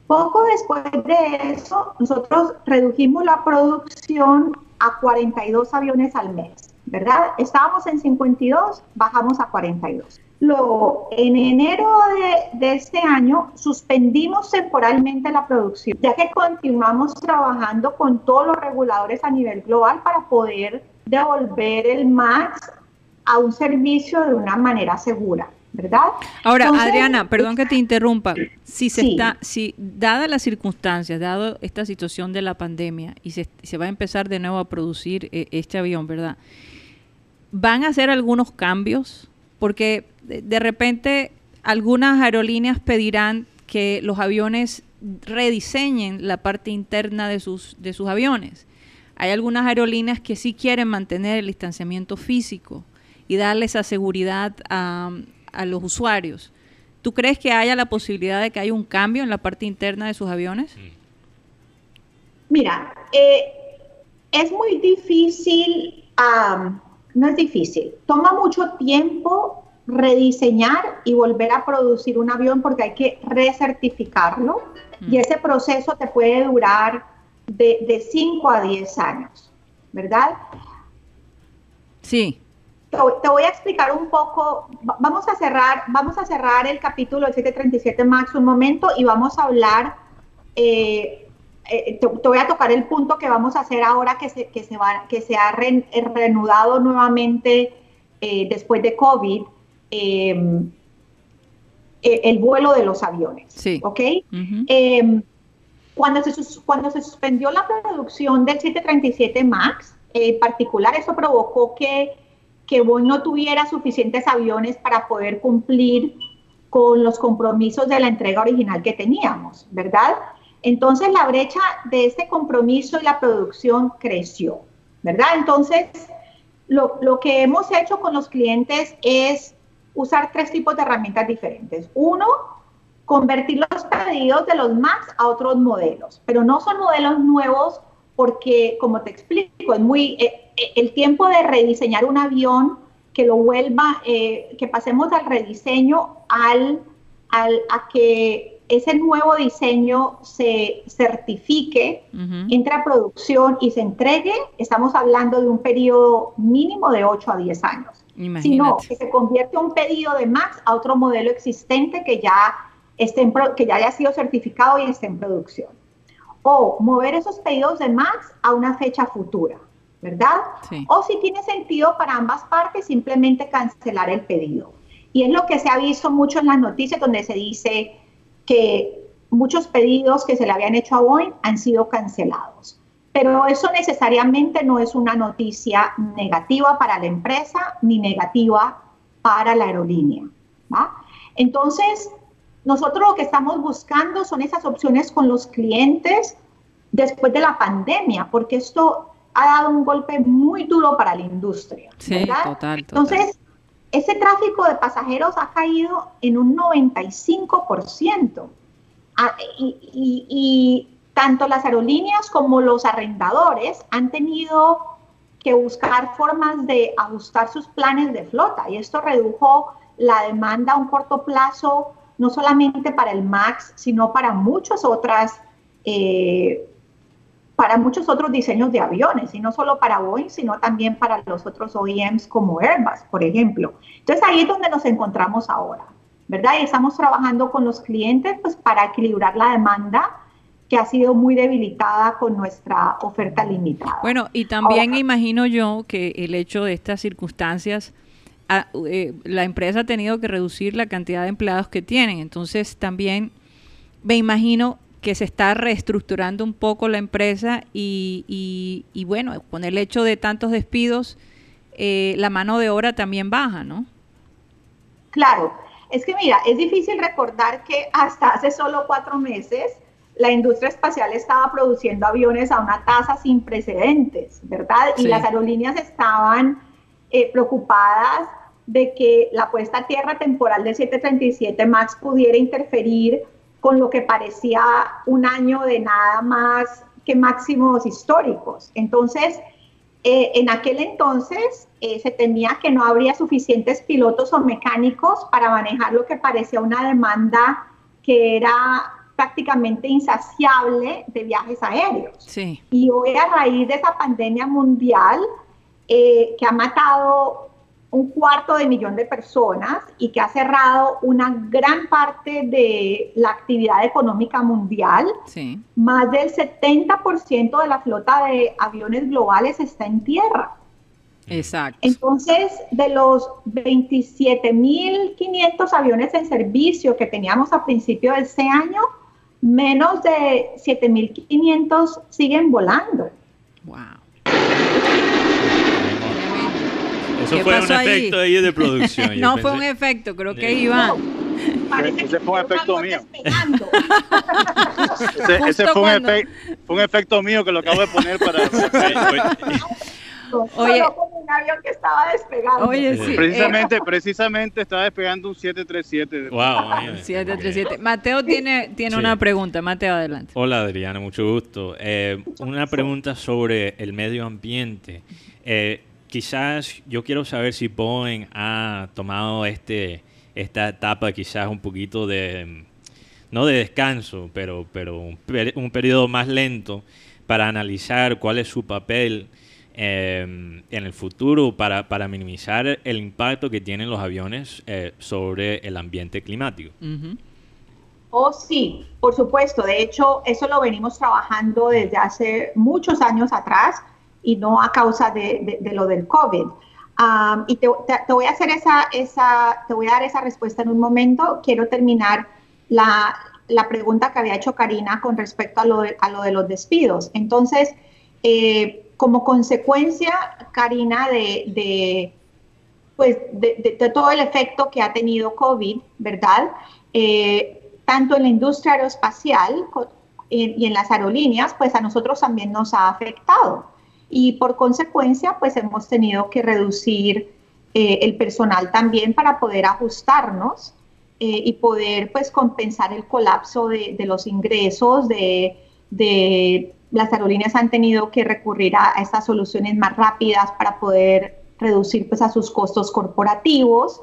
Poco después de eso, nosotros redujimos la producción a 42 aviones al mes, ¿verdad? Estábamos en 52, bajamos a 42. Luego, en enero de, de, este año, suspendimos temporalmente la producción, ya que continuamos trabajando con todos los reguladores a nivel global para poder devolver el MAX a un servicio de una manera segura. ¿Verdad? Ahora, Adriana, perdón que te interrumpa. Si se está, si dadas las circunstancias, dado esta situación de la pandemia y se, va a empezar de nuevo a producir eh, este avión, ¿verdad? ¿Van a hacer algunos cambios? Porque de, repente algunas aerolíneas pedirán que los aviones rediseñen la parte interna de sus, de sus aviones. Hay algunas aerolíneas que sí quieren mantener el distanciamiento físico y darle esa seguridad a, a los usuarios. ¿Tú crees que haya la posibilidad de que haya un cambio en la parte interna de sus aviones? Mira, eh, es muy difícil, no es difícil, toma mucho tiempo rediseñar y volver a producir un avión porque hay que recertificarlo y mm. ese proceso te puede durar de 5 a 10 años, ¿verdad? Sí. Te, voy a explicar un poco, vamos a cerrar, vamos a cerrar el capítulo del 737 MAX un momento y vamos a hablar, eh, eh, te, voy a tocar el punto que vamos a hacer ahora que se, que se, va, que se ha reanudado nuevamente eh, después de COVID, em, el vuelo de los aviones. Sí. ¿Ok? Em, cuando, se, cuando se suspendió la producción del 737 MAX, en particular, eso provocó que, que Boeing no tuviera suficientes aviones para poder cumplir con los compromisos de la entrega original que teníamos, ¿verdad? Entonces la brecha de ese compromiso y la producción creció, ¿verdad? Entonces, lo, lo, que hemos hecho con los clientes es usar tres tipos de herramientas diferentes. Uno, convertir los pedidos de los MAX a otros modelos, pero no son modelos nuevos porque, como te explico, es muy eh, eh, el tiempo de rediseñar un avión que lo vuelva, eh, que pasemos al rediseño al, al, a que ese nuevo diseño se certifique, entre a producción y se entregue, estamos hablando de un periodo mínimo de 8 a 10 años. Sino que se convierte un pedido de MAX a otro modelo existente que ya, esté que ya haya sido certificado y esté en producción o mover esos pedidos de MAX a una fecha futura, ¿verdad? O si tiene sentido para ambas partes, simplemente cancelar el pedido. Y es lo que se ha visto mucho en las noticias donde se dice que muchos pedidos que se le habían hecho a Boeing han sido cancelados. Pero eso necesariamente no es una noticia negativa para la empresa ni negativa para la aerolínea. ¿va? Entonces, nosotros lo que estamos buscando son esas opciones con los clientes después de la pandemia, porque esto ha dado un golpe muy duro para la industria. Sí, total, Entonces, ese tráfico de pasajeros ha caído en un 95%. Ah, y, y tanto las aerolíneas como los arrendadores han tenido que buscar formas de ajustar sus planes de flota y esto redujo la demanda a un corto plazo no solamente para el MAX, sino para muchas otras, eh, para muchos otros diseños de aviones, y no solo para Boeing, sino también para los otros OEMs como Airbus, por ejemplo. Entonces ahí es donde nos encontramos ahora, ¿verdad? Y estamos trabajando con los clientes pues, para equilibrar la demanda que ha sido muy debilitada con nuestra oferta limitada. Bueno, y también imagino yo que el hecho de estas circunstancias eh, la empresa ha tenido que reducir la cantidad de empleados que tienen. Entonces también me imagino que se está reestructurando un poco la empresa y, y, bueno, con el hecho de tantos despidos, eh, la mano de obra también baja, ¿no? Claro, es que mira, es difícil recordar que hasta hace solo cuatro meses la industria espacial estaba produciendo aviones a una tasa sin precedentes, ¿verdad? Y las aerolíneas estaban eh, preocupadas de que la puesta a tierra temporal del 737 MAX pudiera interferir con lo que parecía un año de nada más que máximos históricos. Entonces, eh, en aquel entonces eh, se temía que no habría suficientes pilotos o mecánicos para manejar lo que parecía una demanda que era prácticamente insaciable de viajes aéreos. Y hoy a raíz de esa pandemia mundial, eh, que ha matado un cuarto de millón de personas y que ha cerrado una gran parte de la actividad económica mundial. Más del 70% de la flota de aviones globales está en tierra. Exacto. Entonces, de los 27.500 aviones en servicio que teníamos a principio de ese año, menos de 7.500 siguen volando. Wow. Eso fue un efecto ahí? de producción. no fue un efecto, creo que Iván. ese fue un efecto mío. ese, fue, un efecto mío que lo acabo de poner para. Oye, un avión que estaba despegando. Oye, sí. Precisamente, precisamente estaba despegando un 737. Wow, 737. Mateo tiene, tiene una pregunta. Mateo, adelante. Hola, Adriana, mucho gusto. Eh, una pregunta sobre el medio ambiente. Eh, quizás yo quiero saber si Boeing ha tomado este, esta etapa quizás un poquito de, no de descanso, pero, pero un, un periodo más lento para analizar cuál es su papel em, en el futuro para, para, minimizar el impacto que tienen los aviones eh, sobre el ambiente climático. Oh, sí, por supuesto. De hecho, eso lo venimos trabajando desde hace muchos años atrás y no a causa de, lo del COVID. y te, voy a hacer esa, esa, te voy a dar esa respuesta en un momento. Quiero terminar la, la pregunta que había hecho Karina con respecto a lo de, a lo de los despidos. Entonces, eh, como consecuencia, Karina, de, de pues, de, todo el efecto que ha tenido COVID, ¿verdad? Eh, tanto en la industria aeroespacial y en las aerolíneas, pues a nosotros también nos ha afectado. Y por consecuencia, pues hemos tenido que reducir eh, el personal también para poder ajustarnos eh, y poder pues compensar el colapso de, los ingresos de, las aerolíneas han tenido que recurrir a, estas soluciones más rápidas para poder reducir pues a sus costos corporativos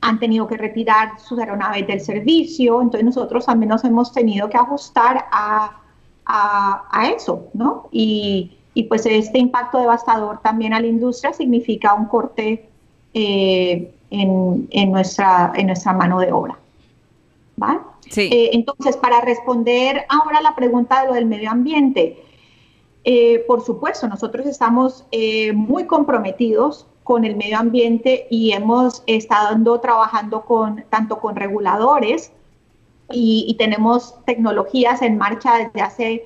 han tenido que retirar sus aeronaves del servicio, entonces nosotros también nos hemos tenido que ajustar a, a, eso, ¿no? Y, y, pues este impacto devastador también a la industria significa un corte eh, en, nuestra, en nuestra mano de obra. ¿Va? Eh, entonces, para responder ahora a la pregunta de lo del medio ambiente, eh, por supuesto, nosotros estamos eh, muy comprometidos con el medio ambiente y hemos estado trabajando con, tanto con reguladores y, tenemos tecnologías en marcha desde hace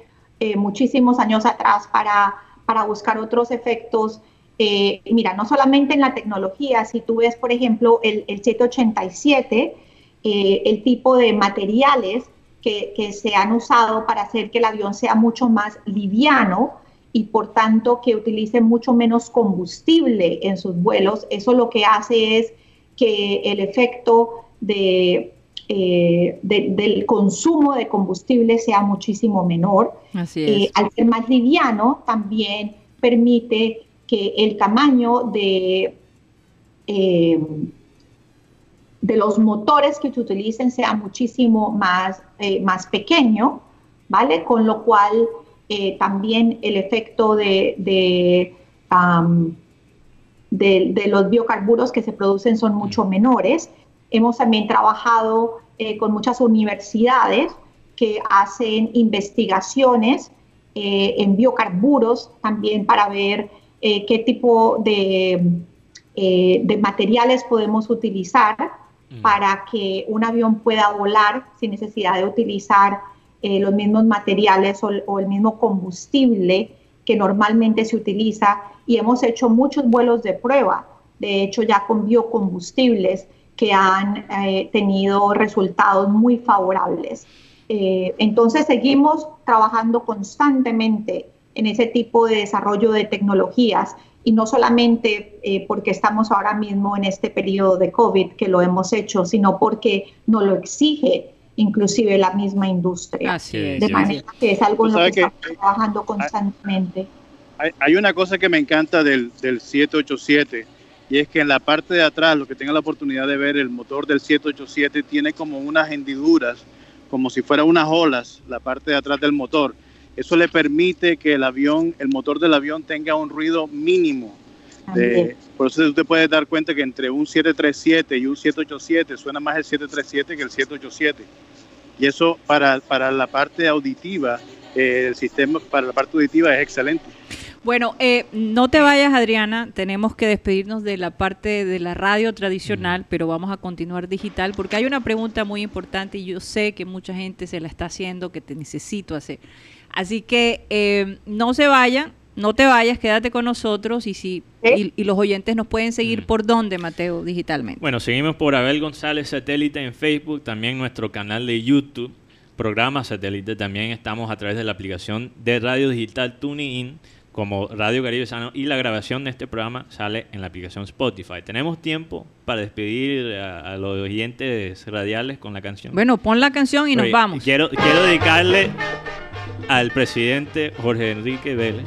muchísimos años atrás para, para buscar otros efectos. Eh, mira, no solamente en la tecnología, si tú ves, por ejemplo, el, 787, eh, el tipo de materiales que, se han usado para hacer que el avión sea mucho más liviano y por tanto que utilice mucho menos combustible en sus vuelos, eso lo que hace es que el efecto de, eh, del consumo de combustible sea muchísimo menor. Así al ser más liviano, también permite que el tamaño de, eh, de los motores que se utilicen sea muchísimo más, eh, más pequeño, ¿vale? Con lo cual eh, también el efecto de, de, de, los biocarburos que se producen son mucho menores. Hemos también trabajado con muchas universidades que hacen investigaciones en biocarburos también para ver eh, qué tipo de, eh, de, materiales podemos utilizar mm. para que un avión pueda volar sin necesidad de utilizar eh, los mismos materiales o, el mismo combustible que normalmente se utiliza. Y hemos hecho muchos vuelos de prueba, de hecho ya con biocombustibles que han tenido resultados muy favorables. entonces seguimos trabajando constantemente en ese tipo de desarrollo de tecnologías y no solamente eh, porque estamos ahora mismo en este periodo de COVID que lo hemos hecho, sino porque nos lo exige inclusive la misma industria. de manera que es algo en lo que, estamos trabajando constantemente. Hay, una cosa que me encanta del, del 787 y es que en la parte de atrás, lo que tenga la oportunidad de ver, el motor del 787 tiene como unas hendiduras, como si fueran unas olas, la parte de atrás del motor eso le permite que el avión, el motor del avión tenga un ruido mínimo. por eso usted puede dar cuenta que entre un 737 y un 787 suena más el 737 que el 787. Y eso para, para la parte auditiva, eh, el sistema para la parte auditiva es excelente. Bueno, eh, no te vayas, Adriana. Tenemos que despedirnos de la parte de la radio tradicional, pero vamos a continuar digital porque hay una pregunta muy importante y yo sé que mucha gente se la está haciendo, que te necesito hacer. Así que eh, no se vayan, no te vayas, quédate con nosotros y si y, los oyentes nos pueden seguir mm. por dónde, Mateo, digitalmente. Bueno, seguimos por Abel González Satélite en Facebook, también nuestro canal de YouTube, programa Satélite, también estamos a través de la aplicación de radio digital TuneIn como Radio Caribe Sano y la grabación de este programa sale en la aplicación Spotify. Tenemos tiempo para despedir a, los oyentes radiales con la canción. Bueno, pon la canción y nos vamos. Quiero, quiero dedicarle al presidente Jorge Enrique Vélez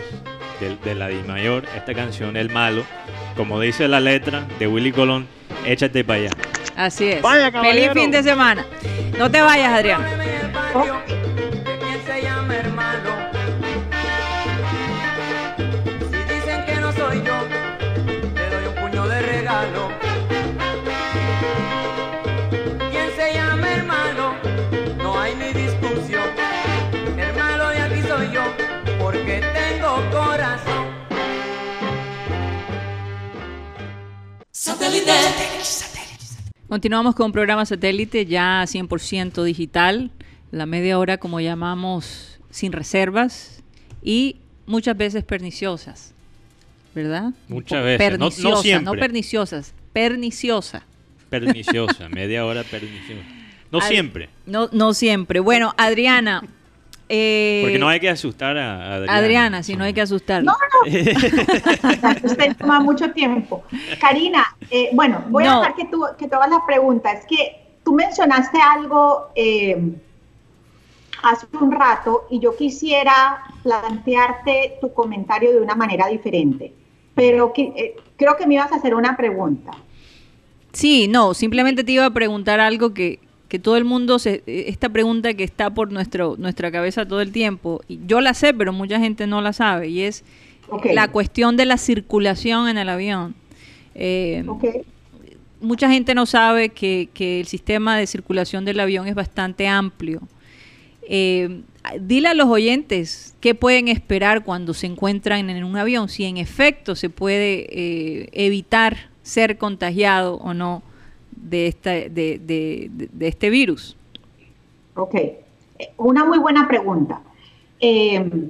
de, de la DIMAYOR esta canción El Malo, como dice la letra de Willy Colón, échate para allá. Así es. Feliz fin de semana. No te vayas, Adrián. Continuamos con un programa satélite ya 100% digital, la media hora como llamamos sin reservas y muchas veces perniciosas, ¿verdad? Muchas veces, perniciosas, no, perniciosas, perniciosa. Perniciosa, media hora perniciosa. No siempre. No, no siempre. Bueno, Adriana, eh, Porque no hay que asustar a Adriana. Adriana, si no hay que asustar. No, no. Usted toma mucho tiempo. Karina, eh, bueno, voy a dejar que tú, que hagas la pregunta. Es que tú mencionaste algo eh, hace un rato y yo quisiera plantearte tu comentario de una manera diferente. Pero que, creo que me ibas a hacer una pregunta. Sí, no, simplemente te iba a preguntar algo que, que todo el mundo se, esta pregunta que está por nuestro, nuestra cabeza todo el tiempo, y yo la sé, pero mucha gente no la sabe, y es la cuestión de la circulación en el avión. Eh, mucha gente no sabe que, el sistema de circulación del avión es bastante amplio. Eh, dile a los oyentes qué pueden esperar cuando se encuentran en un avión, si en efecto se puede eh, evitar ser contagiado o no de, esta, de, de, este virus? Ok, una muy buena pregunta. Eh,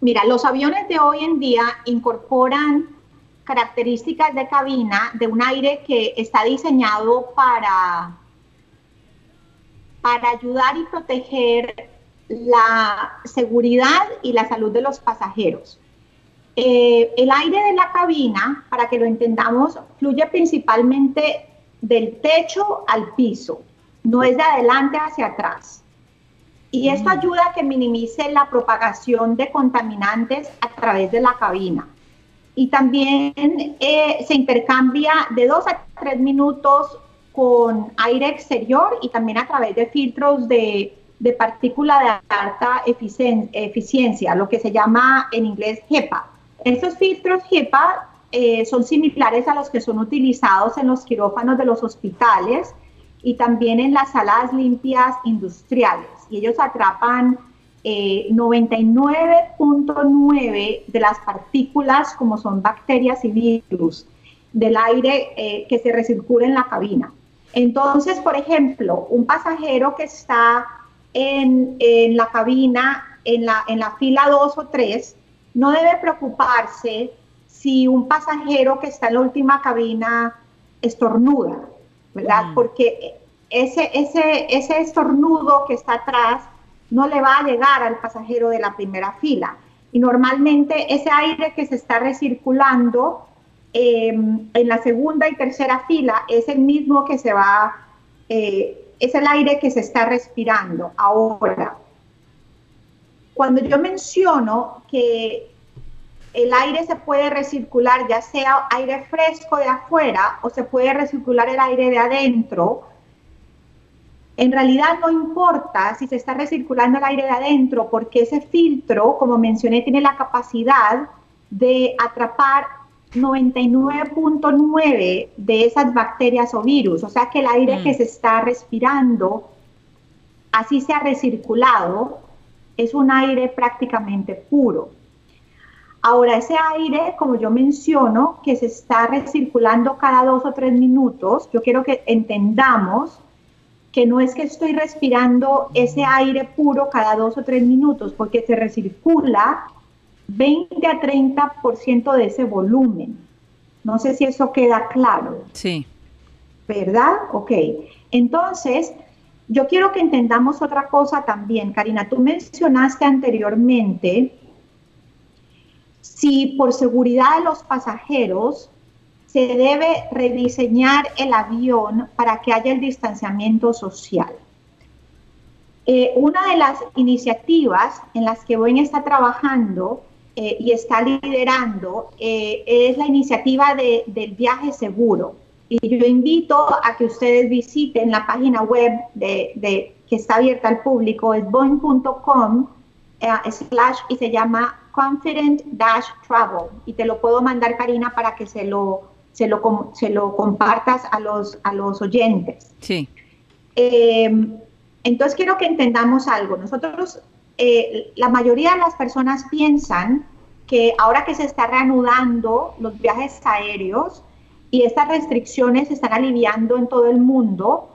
mira, los aviones de hoy en día incorporan características de cabina de un aire que está diseñado para, para ayudar y proteger la seguridad y la salud de los pasajeros. Eh, el aire de la cabina, para que lo entendamos, fluye principalmente del techo al piso, no es de adelante hacia atrás. Y esto mm. ayuda a que minimice la propagación de contaminantes a través de la cabina. Y también eh, se intercambia de dos a tres minutos con aire exterior y también a través de filtros de, de partícula de alta eficiencia, lo que se llama en inglés HEPA. Estos filtros HEPA eh, son similares a los que son utilizados en los quirófanos de los hospitales y también en las salas limpias industriales. Y ellos atrapan 99.9 eh, de las partículas, como son bacterias y virus, del aire eh, que se recircula en la cabina. Entonces, por ejemplo, un pasajero que está en, en la cabina, en la, en la fila 2 o 3, no debe preocuparse si un pasajero que está en la última cabina estornuda, ¿verdad? Mm. Porque ese, ese, ese estornudo que está atrás no le va a llegar al pasajero de la primera fila. Y normalmente ese aire que se está recirculando em, en la segunda y tercera fila es el mismo que se va, eh, es el aire que se está respirando ahora. Cuando yo menciono que el aire se puede recircular, ya sea aire fresco de afuera o se puede recircular el aire de adentro. En realidad no importa si se está recirculando el aire de adentro, porque ese filtro, como mencioné, tiene la capacidad de atrapar 99.9 de esas bacterias o virus. O sea que el aire que mm. se está respirando, así se ha recirculado, es un aire prácticamente puro. Ahora, ese aire, como yo menciono, que se está recirculando cada dos o tres minutos, yo quiero que entendamos que no es que estoy respirando ese aire puro cada dos o tres minutos, porque se recircula 20 a 30% de ese volumen. No sé si eso queda claro. Sí. ¿Verdad? Ok. Entonces, yo quiero que entendamos otra cosa también. Karina, tú mencionaste anteriormente si por seguridad de los pasajeros se debe rediseñar el avión para que haya el distanciamiento social. Eh, una de las iniciativas en las que Boeing está trabajando eh, y está liderando eh, es la iniciativa del viaje seguro. Y yo invito a que ustedes visiten la página web de, que está abierta al público, es boeing.com slash y se llama Confident Dash Travel. Y te lo puedo mandar, Karina, para que se lo se lo, se lo compartas a los, a los oyentes. Sí. Eh, entonces quiero que entendamos algo. Nosotros, eh, la mayoría de las personas piensan que ahora que se está reanudando los viajes aéreos y estas restricciones se están aliviando en todo el mundo,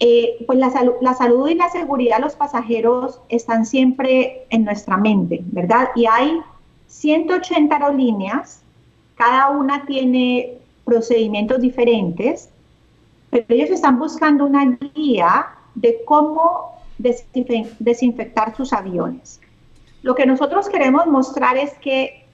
eh, pues la, la salud y la seguridad de los pasajeros están siempre en nuestra mente, ¿verdad? Y hay 180 aerolíneas, cada una tiene procedimientos diferentes, pero ellos están buscando una guía de cómo desinfectar sus aviones. Lo que nosotros queremos mostrar es que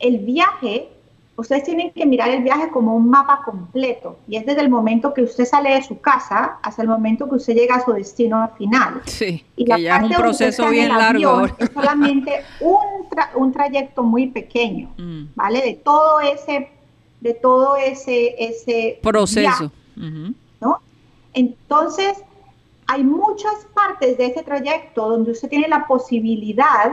el viaje ustedes tienen que mirar el viaje como un mapa completo y es desde el momento que usted sale de su casa hasta el momento que usted llega a su destino final. Sí, y que ya es un proceso bien largo. Es solamente un, un trayecto muy pequeño, mm. ¿vale? De todo ese, de todo ese, ese proceso. ¿no? Entonces, hay muchas partes de ese trayecto donde usted tiene la posibilidad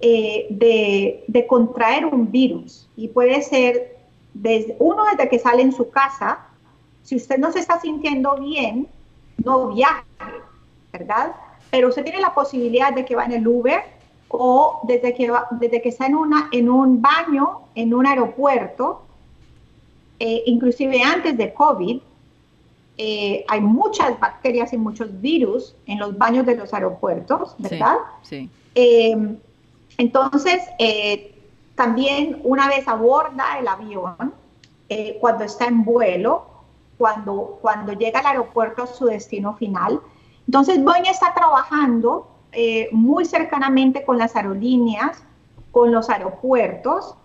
eh, de, contraer un virus. Y puede ser desde, uno desde que sale en su casa, si usted no se está sintiendo bien, no viaje, ¿verdad? Pero usted tiene la posibilidad de que va en el Uber o desde que, desde que está en, una, en un baño, en un aeropuerto, eh, inclusive antes de COVID, eh, hay muchas bacterias y muchos virus en los baños de los aeropuertos, ¿verdad? Sí. Entonces, eh, también una vez aborda el avión, eh, cuando está en vuelo, cuando, cuando llega al aeropuerto a su destino final. Entonces, Boeing está trabajando eh, muy cercanamente con las aerolíneas, con los aeropuertos.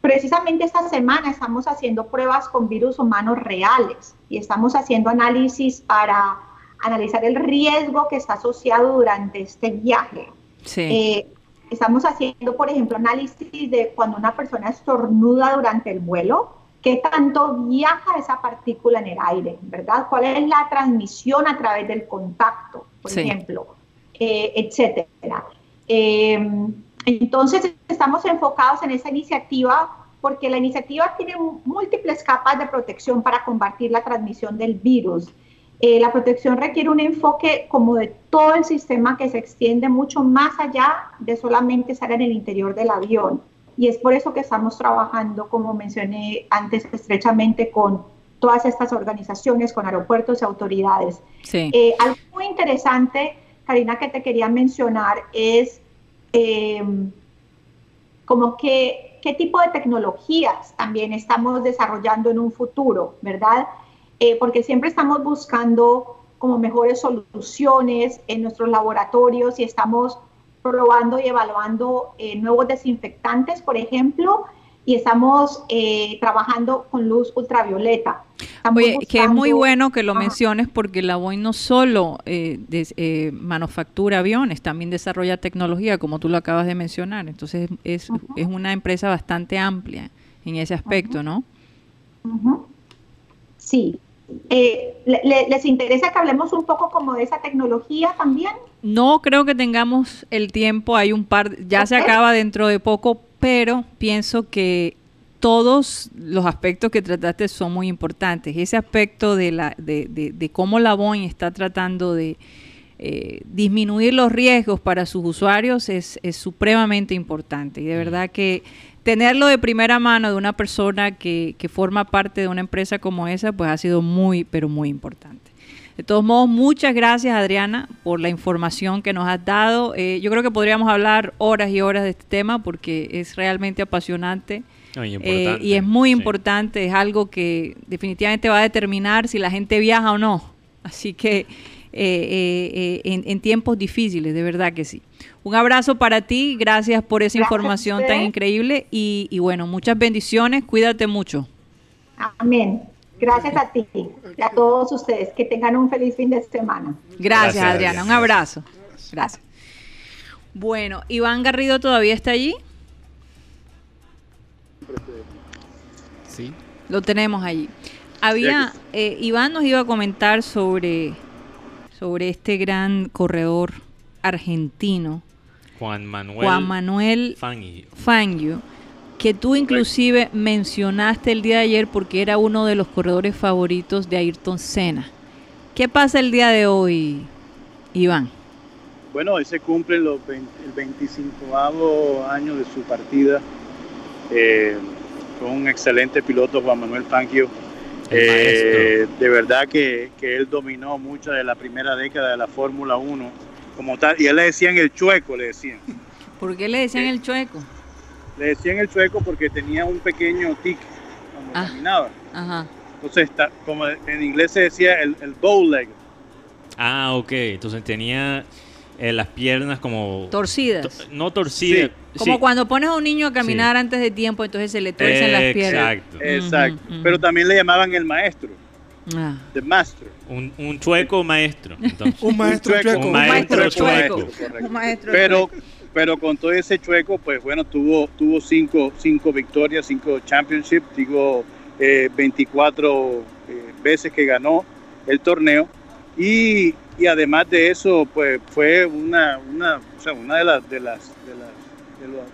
precisamente esta semana estamos haciendo pruebas con virus humanos reales y estamos haciendo análisis para analizar el riesgo que está asociado durante este viaje. Eh, estamos haciendo, por ejemplo, análisis de cuando una persona estornuda durante el vuelo, qué tanto viaja esa partícula en el aire, ¿verdad? ¿Cuál es la transmisión a través del contacto, por ejemplo, eh, etcétera? Em, entonces, estamos enfocados en esa iniciativa porque la iniciativa tiene múltiples capas de protección para combatir la transmisión del virus. Eh, la protección requiere un enfoque como de todo el sistema que se extiende mucho más allá de solamente estar en el interior del avión. Y es por eso que estamos trabajando, como mencioné antes, estrechamente con todas estas organizaciones, con aeropuertos y autoridades. Eh, algo muy interesante, Karina, que te quería mencionar es eh, como que qué tipo de tecnologías también estamos desarrollando en un futuro, ¿verdad? Eh, porque siempre estamos buscando como mejores soluciones en nuestros laboratorios y estamos probando y evaluando eh, nuevos desinfectantes, por ejemplo, y estamos eh, trabajando con luz ultravioleta. Oye, que es muy bueno que lo menciones porque la Boeing no solo manufactura aviones, también desarrolla tecnología, como tú lo acabas de mencionar. Entonces es, es una empresa bastante amplia en ese aspecto, ¿no? Sí, eh, ¿Les interesa que hablemos un poco como de esa tecnología también? No creo que tengamos el tiempo, hay un par, ya se acaba dentro de poco, pero pienso que todos los aspectos que trataste son muy importantes. Ese aspecto de, la, de, de, cómo la Boeing está tratando de eh, disminuir los riesgos para sus usuarios es, es supremamente importante. Y de verdad que tenerlo de primera mano de una persona que, que forma parte de una empresa como esa, pues ha sido muy, pero muy importante. De todos modos, muchas gracias Adriana por la información que nos has dado. Eh, yo creo que podríamos hablar horas y horas de este tema porque es realmente apasionante. Eh, y es muy importante, es algo que definitivamente va a determinar si la gente viaja o no. Así que eh, en, en, tiempos difíciles, de verdad que sí. Un abrazo para ti, gracias por esa información tan increíble y, y bueno, muchas bendiciones, cuídate mucho. Amén. Gracias a ti y a todos ustedes. Que tengan un feliz fin de semana. Gracias, Adriana. Un abrazo. Gracias. Bueno, Iván Garrido todavía está allí. Sí. Lo tenemos allí. Había, eh, Iván nos iba a comentar sobre, sobre este gran corredor argentino. Juan Manuel, Juan Manuel Fangio. Fangio que tú inclusive mencionaste el día de ayer porque era uno de los corredores favoritos de Ayrton Senna. ¿Qué pasa el día de hoy, Iván? Bueno, hoy se cumple el 25 año de su partida. Eh, fue un excelente piloto, Juan Manuel Fangio. Eh, de verdad que, que, él dominó mucho de la primera década de la Fórmula 1 como tal. Y él le decían el chueco, le decían. ¿Por qué le decían el chueco? Le decían el chueco porque tenía un pequeño tic cuando ah, caminaba. Entonces, está, como en inglés se decía el, el bow leg. Ah, ok. Entonces tenía eh, las piernas como... Torcidas. no torcidas. Como cuando pones a un niño a caminar antes de tiempo, entonces se le tuercen las piernas. Exacto. Exacto. Pero también le llamaban el maestro. Ah. The master. Un, un chueco maestro. un maestro chueco. Un maestro chueco. Un maestro Pero pero con todo ese chueco, pues bueno, tuvo, tuvo cinco, cinco victorias, cinco championships, digo, 24 eh, eh, veces que ganó el torneo. Y, y, además de eso, pues fue una, una, o sea, una de, las, de, las, de, las, de, los,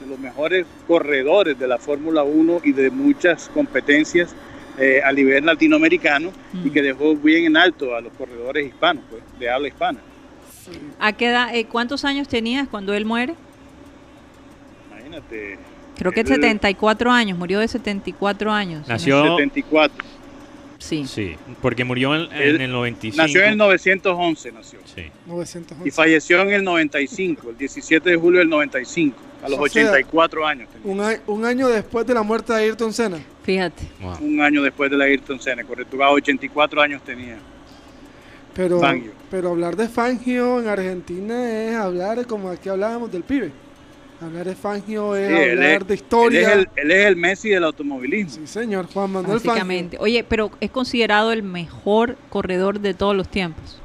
de los mejores corredores de la Fórmula 1 y de muchas competencias eh, a nivel latinoamericano y que dejó bien en alto a los corredores hispanos, pues, de habla hispana. ¿A qué edad, eh, ¿Cuántos años tenías cuando él muere? Imagínate. Creo que 74 años, murió de 74 años. Nació 74. Sí. Sí, porque murió en, el 95. Nació en el 911, nació. Sí. 911. Y falleció en el 95, el 17 de julio del 95, a los 84 años. Un, un, año después de la muerte de Ayrton Senna. Fíjate. Un año después de la Ayrton Senna, correcto. 84 años tenía. Pero, pero hablar de Fangio en Argentina es hablar como aquí hablábamos del pibe. Hablar de Fangio es hablar de historia. Él es, el, Messi del automovilismo. Sí, señor, Juan Manuel Básicamente. Oye, pero es considerado el mejor corredor de todos los tiempos.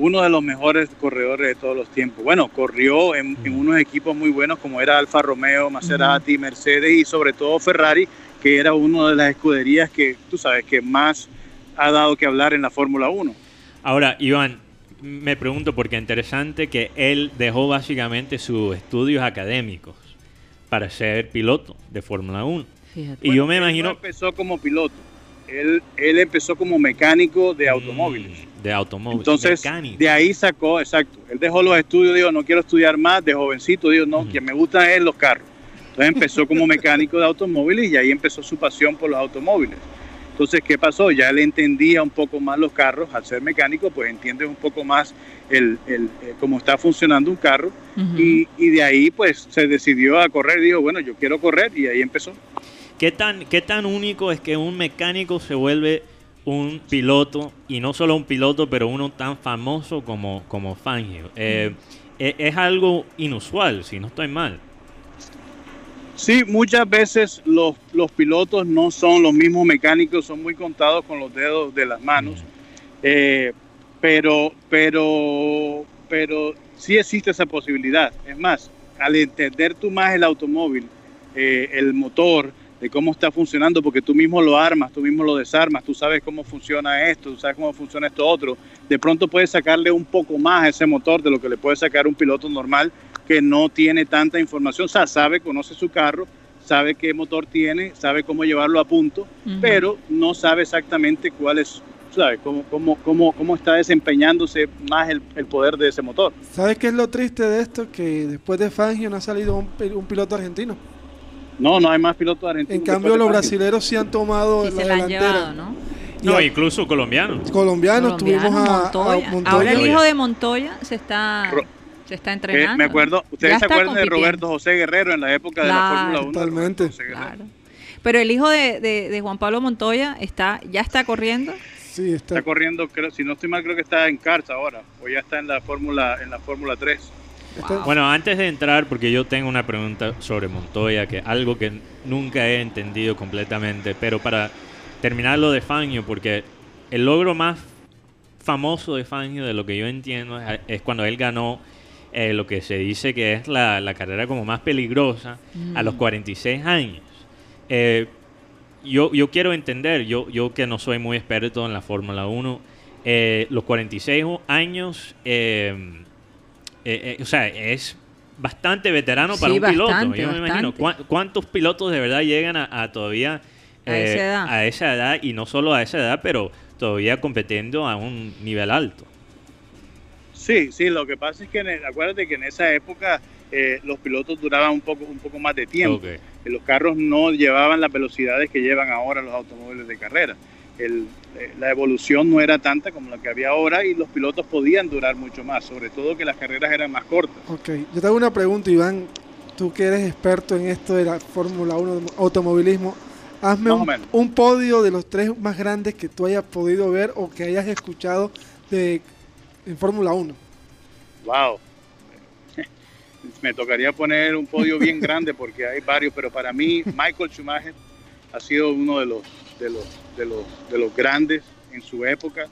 Uno de los mejores corredores de todos los tiempos. Bueno, corrió en, unos equipos muy buenos como era Alfa Romeo, Maserati, Mercedes y sobre todo Ferrari, que era una de las escuderías que, tú sabes, que más ha dado que hablar en la Fórmula 1. Ahora, Iván, me pregunto porque es interesante que él dejó básicamente sus estudios académicos para ser piloto de Fórmula 1. Y yo me imagino... Él empezó como piloto, él, él empezó como mecánico de mm, automóviles. De automóviles. Entonces, de ahí sacó, exacto, él dejó los estudios, dijo, no quiero estudiar más, de jovencito, dijo, no, que me gustan es los carros. Entonces empezó como mecánico de automóviles y ahí empezó su pasión por los automóviles. Entonces, ¿qué pasó? Ya él entendía un poco más los carros, al ser mecánico, pues entiende un poco más el, el, eh, cómo está funcionando un carro y, y, de ahí pues se decidió a correr, dijo, bueno, yo quiero correr y ahí empezó. ¿Qué tan, ¿Qué tan único es que un mecánico se vuelve un piloto y no solo un piloto, pero uno tan famoso como, como Fangio? Eh, e, es algo inusual, si no estoy mal. Sí, muchas veces los, los, pilotos no son los mismos mecánicos, son muy contados con los dedos de las manos, eh, pero, pero, pero sí existe esa posibilidad. Es más, al entender tú más el automóvil, eh, el motor, de cómo está funcionando, porque tú mismo lo armas, tú mismo lo desarmas, tú sabes cómo funciona esto, tú sabes cómo funciona esto otro, de pronto puedes sacarle un poco más a ese motor de lo que le puede sacar un piloto normal que no tiene tanta información, o sea, sabe, conoce su carro, sabe qué motor tiene, sabe cómo llevarlo a punto, pero no sabe exactamente cuál es, sabe, cómo, cómo, cómo, cómo está desempeñándose más el, poder de ese motor. ¿Sabes qué es lo triste de esto? Que después de Fangio no ha salido un, un piloto argentino. No, no hay más pilotos argentinos. En cambio, los brasileños sí han tomado la delantera. ¿no? No, incluso colombianos. Colombianos, tuvimos a Montoya. Ahora el hijo de Montoya se está se está entrenando. me acuerdo, ¿ustedes se acuerdan de Roberto José Guerrero en la época de la Fórmula 1? Totalmente. Claro. Pero el hijo de, de, Juan Pablo Montoya está ya está corriendo. Sí, está. Está corriendo, creo, si no estoy mal, creo que está en Cars ahora, o ya está en la Fórmula en la Fórmula 3. Bueno, antes de entrar, porque yo tengo una pregunta sobre Montoya, que algo que nunca he entendido completamente, pero para terminar lo de Fangio, porque el logro más famoso de Fangio, de lo que yo entiendo, es cuando él ganó eh, lo que se dice que es la, carrera como más peligrosa a los 46 mm. años. Eh, yo, yo quiero entender, yo, yo que no soy muy experto en la Fórmula 1, eh, los 46 años, o sea, es bastante veterano para un piloto. Yo me imagino, ¿cuántos pilotos de verdad llegan a, todavía a esa edad y no solo a esa edad, pero todavía competiendo a un nivel alto? Sí, sí, lo que pasa es que acuérdate que en esa época eh, los pilotos duraban un poco, un poco más de tiempo. Los carros no llevaban las velocidades que llevan ahora los automóviles de carrera. Eh, la evolución no era tanta como la que había ahora y los pilotos podían durar mucho más, sobre todo que las carreras eran más cortas. Ok, yo te hago una pregunta, Iván. Tú que eres experto en esto de la Fórmula 1 automovilismo, hazme un, un, podio de los tres más grandes que tú hayas podido ver o que hayas escuchado de en Fórmula 1. Wow. Me tocaría poner un podio bien grande porque hay varios, pero para mí Michael Schumacher ha sido uno de los, de los, de los, de los grandes en su época.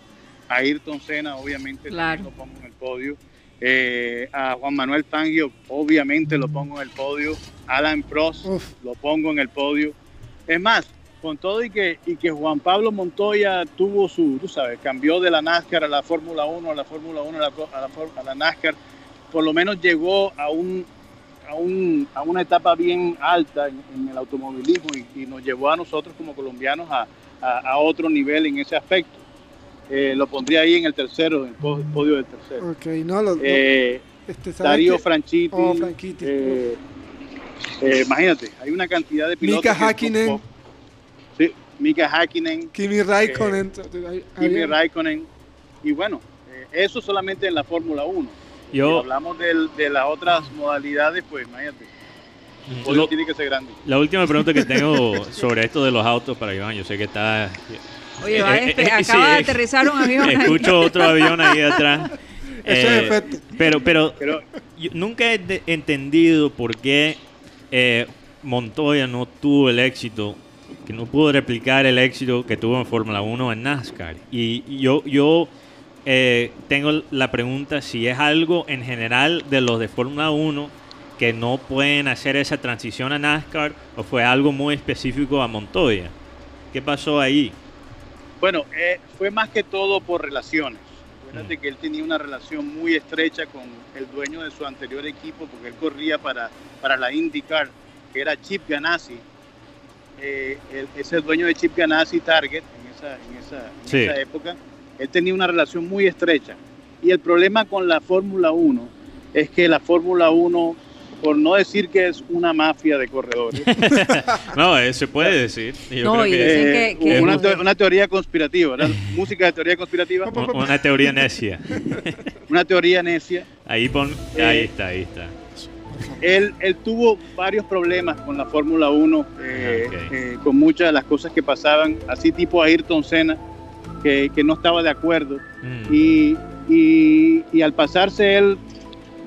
A Ayrton Senna, obviamente, también lo pongo en el podio. Eh, a Juan Manuel Fangio, obviamente lo pongo en el podio. Alan Prost, lo pongo en el podio. Es más, con todo y que, y que Juan Pablo Montoya tuvo su, tú sabes, cambió de la NASCAR a la Fórmula 1, a la Fórmula 1 a la, a, la, NASCAR, por lo menos llegó a, un, a, un, a una etapa bien alta en, el automovilismo y, nos llevó a nosotros como colombianos a, a otro nivel en ese aspecto. Eh, lo pondría ahí en el tercero, en el podio del tercero. Ok, no, lo, eh, este, Darío Franchitti. Oh, eh, imagínate, hay una cantidad de pilotos. Mika Hakkinen. Mika Hakkinen, Kimi Raikkonen, eh, Kimi Raikkonen, y bueno, eh, eso solamente en la Fórmula 1. Yo, si hablamos de las otras modalidades, pues imagínate. Lo, tiene que ser grande. La última pregunta que tengo sobre esto de los autos para Iván, yo sé que está... Oye, eh, eh, acaba de aterrizar un avión. Escucho otro avión ahí atrás. Eso es efecto. Pero, pero, yo nunca he entendido por qué Montoya no tuvo el éxito que no pudo replicar el éxito que tuvo en Fórmula 1 en NASCAR. Y yo, yo eh, tengo la pregunta si es algo en general de los de Fórmula 1 que no pueden hacer esa transición a NASCAR o fue algo muy específico a Montoya. ¿Qué pasó ahí? Bueno, eh, fue más que todo por relaciones. Acuérdate mm. que él tenía una relación muy estrecha con el dueño de su anterior equipo porque él corría para, para la IndyCar, que era Chip Ganassi, eh, es el dueño de Chip Ganassi Target en esa, en esa, época, él tenía una relación muy estrecha. Y el problema con la Fórmula 1 es que la Fórmula 1, por no decir que es una mafia de corredores. no, eh, se puede decir. una, teoría conspirativa, música de teoría conspirativa. Una teoría necia. una teoría necia. Ahí, pon, ahí está, ahí está. Él, él tuvo varios problemas con la Fórmula 1, eh, eh, con muchas de las cosas que pasaban, así tipo Ayrton Senna, que, que no estaba de acuerdo. Mm. Y, y, y, al pasarse él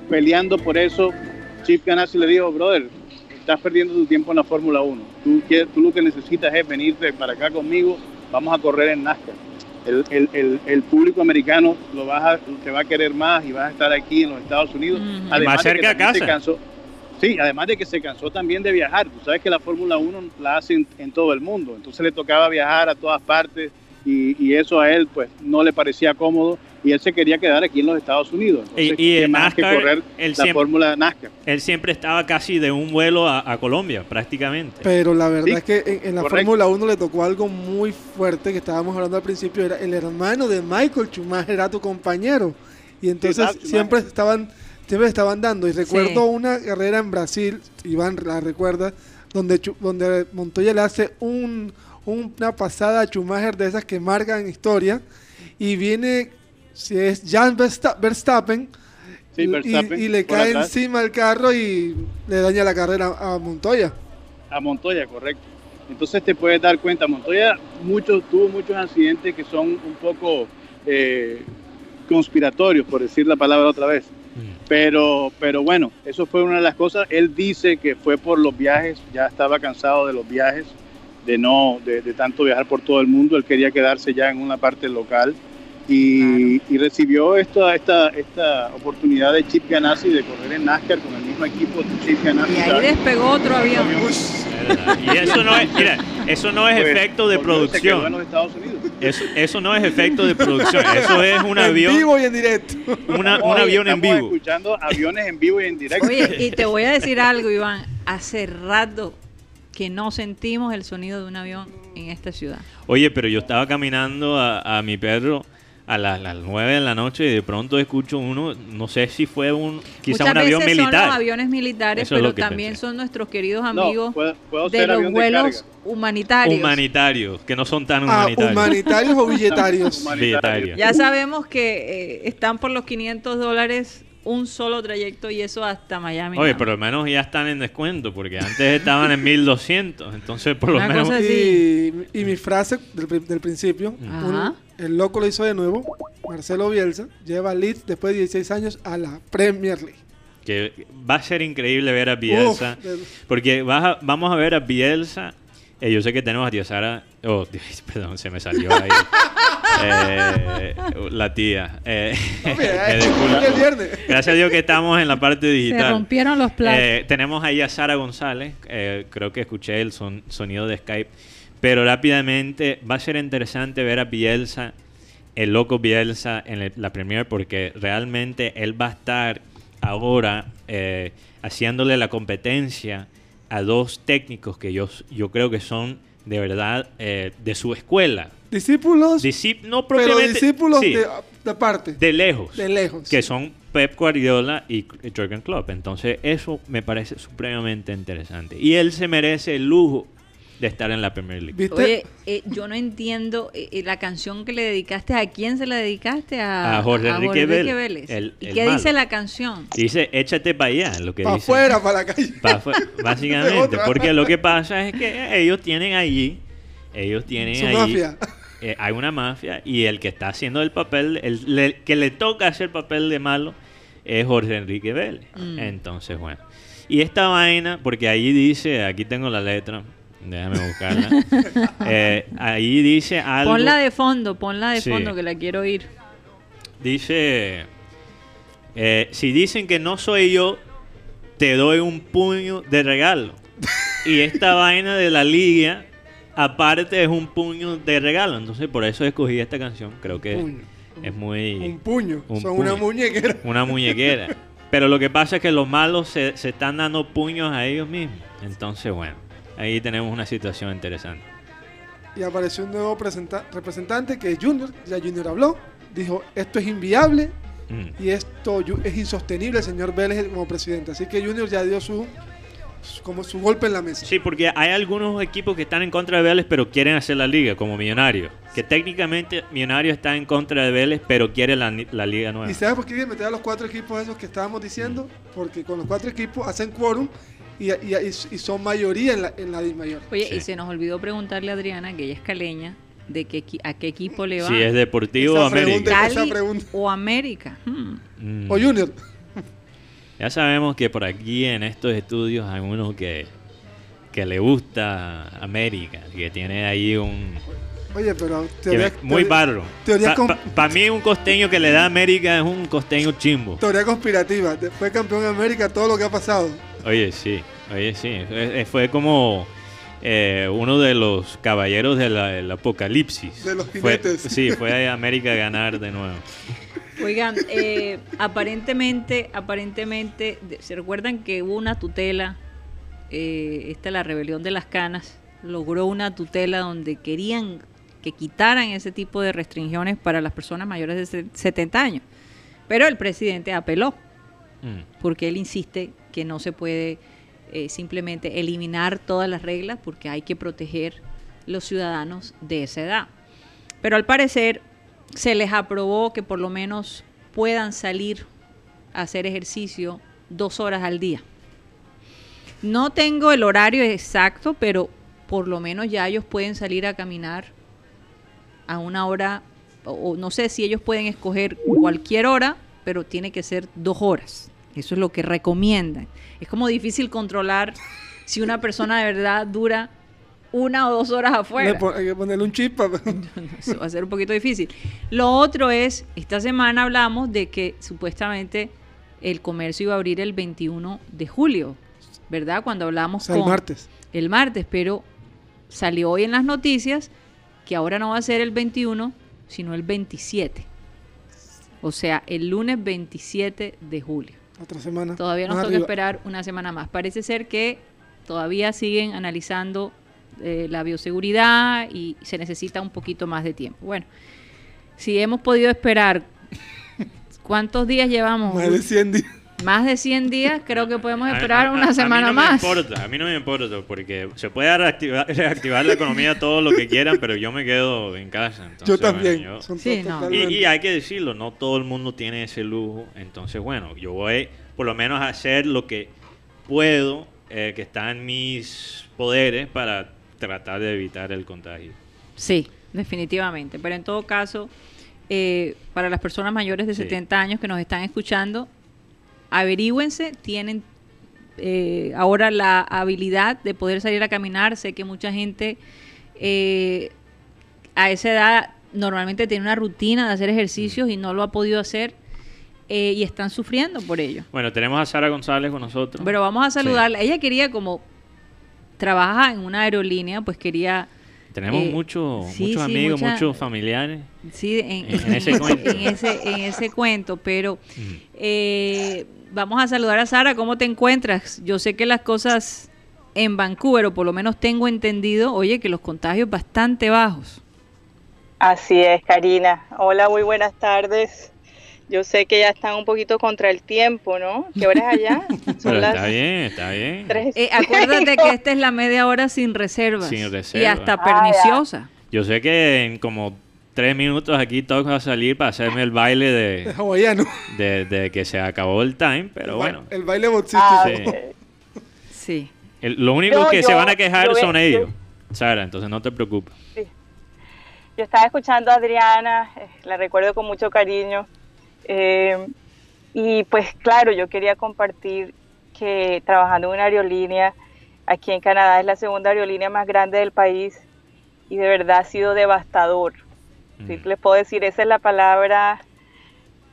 peleando por eso, Chip Ganassi le dijo, brother, estás perdiendo tu tiempo en la Fórmula 1. Tú, tú lo que necesitas es venirte para acá conmigo, vamos a correr en NASCAR. El, el, el, público americano lo vas a, te va a querer más y vas a estar aquí en los Estados Unidos. Además más cerca de casa. Cansó, Sí, además de que se cansó también de viajar. Tú sabes que la Fórmula 1 la hacen en todo el mundo, entonces le tocaba viajar a todas partes y, eso a él pues no le parecía cómodo y él se quería quedar aquí en los Estados Unidos. y, en NASCAR, que correr la Fórmula NASCAR. Él siempre estaba casi de un vuelo a, Colombia, prácticamente. Pero la verdad es que en, la Fórmula 1 le tocó algo muy fuerte que estábamos hablando al principio, era el hermano de Michael Schumacher, era tu compañero. Y entonces siempre estaban siempre estaban dando. Y recuerdo una carrera en Brasil, Iván la recuerda, donde, donde Montoya le hace un, una pasada a Schumacher de esas que marcan historia. Y viene, si es Jan Verstappen, y, le cae encima el carro y le daña la carrera a Montoya. A Montoya, correcto. Entonces te puedes dar cuenta, Montoya muchos, tuvo muchos accidentes que son un poco eh, conspiratorios, por decir la palabra otra vez Pero, pero bueno, eso fue una de las cosas. Él dice que fue por los viajes, ya estaba cansado de los viajes, de no, de, tanto viajar por todo el mundo. Él quería quedarse ya en una parte local y, recibió esta, esta, esta oportunidad de Chip Ganassi de correr en NASCAR con el mismo equipo de Chip Ganassi. Y ahí despegó otro avión. Y eso no es, mira, eso no es pues, efecto de producción. Eso, eso, no es efecto de producción, eso es un avión. En vivo y en directo. un avión en vivo. escuchando aviones en vivo y en directo. Oye, y te voy a decir algo, Iván. Hace rato que no sentimos el sonido de un avión en esta ciudad. Oye, pero yo estaba caminando a, a mi perro a las, las 9 de la noche y de pronto escucho uno, no sé si fue un quizá un avión militar. Son los aviones militares, pero también son nuestros queridos amigos de los vuelos humanitarios. Humanitarios, que no son tan ah, humanitarios. ¿Humanitarios o billetarios? billetarios. Ya sabemos que eh, están por los 500 dólares un solo trayecto y eso hasta Miami. Oye, pero al menos ya están en descuento, porque antes estaban en 1200, entonces por lo menos... Y, y, mi frase del, del principio, el loco lo hizo de nuevo, Marcelo Bielsa, lleva Leeds después de 16 años a la Premier League. Que va a ser increíble ver a Bielsa, porque vamos a ver a Bielsa eh, yo sé que tenemos a tía Sara. Oh, perdón, se me salió ahí. Eh, la tía. Eh, Gracias a Dios que estamos en la parte digital. Se rompieron los platos. tenemos ahí a Sara González. creo que escuché el sonido de Skype. Pero rápidamente va a ser interesante ver a Bielsa, el loco Bielsa, en la Premier, porque realmente él va a estar ahora haciéndole la competencia a dos técnicos que yo, yo creo que son de verdad eh, de su escuela. Discípulos. no propiamente. Pero discípulos de, de, parte. De lejos. De lejos. Que son Pep Guardiola y Jürgen Klopp. Entonces, eso me parece supremamente interesante. Y él se merece el lujo de estar en la Premier League. Oye, eh, yo no entiendo eh, eh, la canción que le dedicaste, ¿a quién se la dedicaste? A, Jorge, Enrique, Vélez. ¿Y qué dice la canción? Dice, échate para allá, lo que pa afuera, para la calle. básicamente, porque lo que pasa es que ellos tienen allí, ellos tienen Su mafia. hay una mafia y el que está haciendo el papel, el, que le toca hacer el papel de malo es Jorge Enrique Vélez. Mm. Entonces, bueno. Y esta vaina, porque ahí dice, aquí tengo la letra, Déjame buscarla. Eh, ahí dice algo. Ponla de fondo, ponla de fondo que la quiero oír. Dice: eh, Si dicen que no soy yo, te doy un puño de regalo. y esta vaina de la liga, aparte, es un puño de regalo. Entonces, por eso escogí esta canción. Creo que es muy. Un puño. Son una muñequera. Una muñequera. Pero lo que pasa es que los malos se, se están dando puños a ellos mismos. Entonces, bueno ahí tenemos una situación interesante. Y apareció un nuevo representante que es Junior, ya Junior habló, dijo, esto es inviable mm. y esto es insostenible, señor Vélez como presidente. Así que Junior ya dio su como su golpe en la mesa. Sí, porque hay algunos equipos que están en contra de Vélez, pero quieren hacer la liga, como Millonario. Que técnicamente Millonario está en contra de Vélez, pero quiere la, liga nueva. ¿Y sabes por qué meter a los cuatro equipos esos que estábamos diciendo? Mm. Porque con los cuatro equipos hacen quórum y, son mayoría en la, en la mayor. Oye, y se nos olvidó preguntarle a Adriana, que ella es caleña, de qué, a qué equipo le va. Si es Deportivo o América. o América. Hmm. Mm. O Junior. Ya sabemos que por aquí en estos estudios hay uno que, que le gusta América, que tiene ahí un... Oye, pero muy barro. Para mí un costeño que le da América es un costeño chimbo. Teoría conspirativa. Fue campeón de América todo lo que ha pasado. Oye, sí, oye, sí. Fue como eh, uno de los caballeros del apocalipsis. De los jinetes. sí, fue a América a ganar de nuevo. Oigan, eh, aparentemente, aparentemente, ¿se recuerdan que hubo una tutela? Eh, esta la rebelión de las canas logró una tutela donde querían que quitaran ese tipo de restricciones para las personas mayores de 70 años. Pero el presidente apeló, mm. porque él insiste que no se puede eh, simplemente eliminar todas las reglas porque hay que proteger los ciudadanos de esa edad. Pero al parecer se les aprobó que por lo menos puedan salir a hacer ejercicio dos horas al día. No tengo el horario exacto, pero por lo menos ya ellos pueden salir a caminar a una hora, o no sé si ellos pueden escoger cualquier hora pero tiene que ser dos horas. Eso es lo que recomiendan. Es como difícil controlar si una persona de verdad dura una o dos horas afuera. Hay que ponerle un chip. Eso va a ser un poquito difícil. Lo otro es, esta semana hablamos de que supuestamente el comercio iba a abrir el 21 de julio, ¿verdad? Cuando hablamos el martes. El martes, pero salió hoy en las noticias que ahora no va a ser el 21, sino el 27. O sea, el lunes 27 de julio. Otra semana. Todavía nos toca esperar una semana más. Parece ser que todavía siguen analizando eh, la bioseguridad y se necesita un poquito más de tiempo. Bueno, si hemos podido esperar, ¿cuántos días llevamos? Más de 100 días. Más de 100 días, creo que podemos esperar una semana más. a mí no me importa, porque se puede reactivar, la economía todo lo que quieran, pero yo me quedo en casa. yo también. y, hay que decirlo, no todo el mundo tiene ese lujo. Entonces, bueno, yo voy por lo menos a hacer lo que puedo, eh, que está en mis poderes para tratar de evitar el contagio. Sí, definitivamente. Pero en todo caso, eh, para las personas mayores de 70 años que nos están escuchando, averígüense, tienen eh, ahora la habilidad de poder salir a caminar. Sé que mucha gente eh, a esa edad normalmente tiene una rutina de hacer ejercicios y no lo ha podido hacer. y están sufriendo por ello. Bueno, tenemos a Sara González con nosotros. Pero vamos a saludarla. Ella quería como trabaja en una aerolínea, pues quería... Tenemos eh, muchos amigos, muchos familiares. Sí, en, ese cuento. En ese, cuento, pero eh, vamos a saludar a Sara. ¿Cómo te encuentras? Yo sé que las cosas en Vancouver, o por lo menos tengo entendido, oye, que los contagios bastante bajos. Así es, Karina. Hola, muy buenas tardes. Yo sé que ya están un poquito contra el tiempo, ¿no? ¿Qué hora es allá? está bien, está bien. Eh, acuérdate que esta es la media hora sin reservas. Sin reservas. Y hasta ah, perniciosa. Yo sé que en como tres minutos aquí toca salir para hacerme el baile de... hawaiano. De, que se acabó el time, pero bueno. El baile boxístico. Ah, sí. lo único que se van a quejar son ellos, Sara, entonces no te preocupes. Sí. Yo estaba escuchando a Adriana, eh, la recuerdo con mucho cariño eh, y pues claro, yo quería compartir que trabajando en una aerolínea, aquí en Canadá es la segunda aerolínea más grande del país y de verdad ha sido devastador. Mm. les puedo decir, esa es la palabra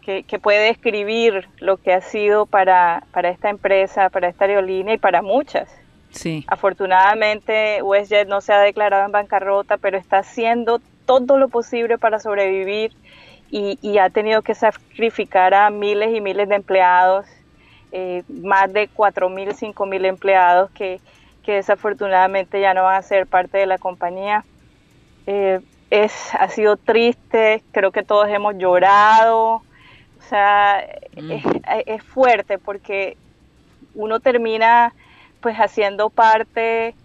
que, puede describir lo que ha sido para, para esta empresa, para esta aerolínea y para muchas. Sí. Afortunadamente WestJet no se ha declarado en bancarrota, pero está haciendo todo lo posible para sobrevivir y, ha tenido que sacrificar a miles y miles de empleados, eh, más de 4.000, 5.000 empleados que, desafortunadamente ya no van a ser parte de la compañía. Eh, es, ha sido triste, creo que todos hemos llorado, o sea, mm. es, es, fuerte porque uno termina pues haciendo parte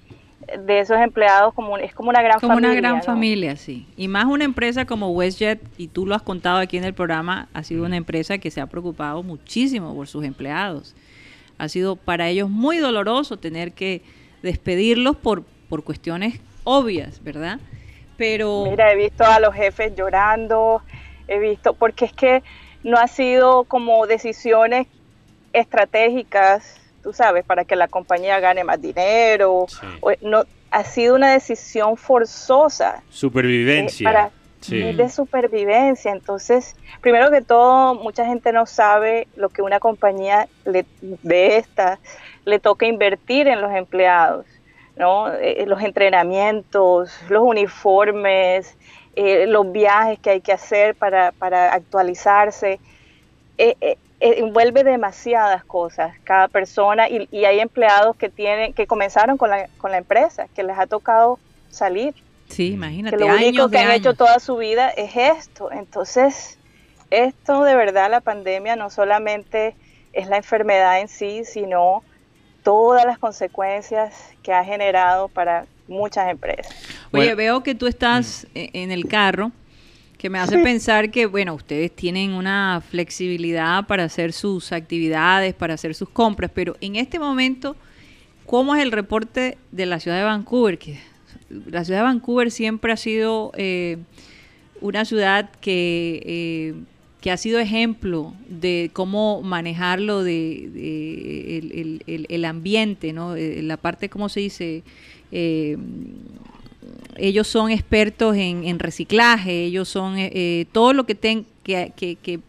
de esos empleados como es como una gran como familia. una gran familia, sí. Y más una empresa como WestJet, y tú lo has contado aquí en el programa, ha sido una empresa que se ha preocupado muchísimo por sus empleados. Ha sido para ellos muy doloroso tener que despedirlos por, por cuestiones obvias, ¿verdad? Pero... Mira, he visto a los jefes llorando, he visto, porque es que no ha sido como decisiones estratégicas tú sabes, para que la compañía gane más dinero. no, ha sido una decisión forzosa. Supervivencia. para, De supervivencia. Entonces, primero que todo, mucha gente no sabe lo que una compañía de esta le toca invertir en los empleados. ¿no? Eh, los entrenamientos, los uniformes, eh, los viajes que hay que hacer para, para actualizarse. Eh, eh, envuelve demasiadas cosas cada persona y, hay empleados que tienen que comenzaron con la, con la empresa que les ha tocado salir. Sí imagínate que lo único que han hecho toda su vida es esto. Entonces esto de verdad la pandemia no solamente es la enfermedad en sí sino todas las consecuencias que ha generado para muchas empresas. Oye veo que tú estás mm. en el carro que me hace pensar que, bueno, ustedes tienen una flexibilidad para hacer sus actividades, para hacer sus compras, pero en este momento, ¿cómo es el reporte de la ciudad de Vancouver? Que la ciudad de Vancouver siempre ha sido eh, una ciudad que eh, que ha sido ejemplo de cómo manejarlo de, el, ambiente, ¿no? Eh, la parte, ¿cómo se dice? Eh, ellos son expertos en, reciclaje, ellos son eh, todo lo que ten, que, que, que,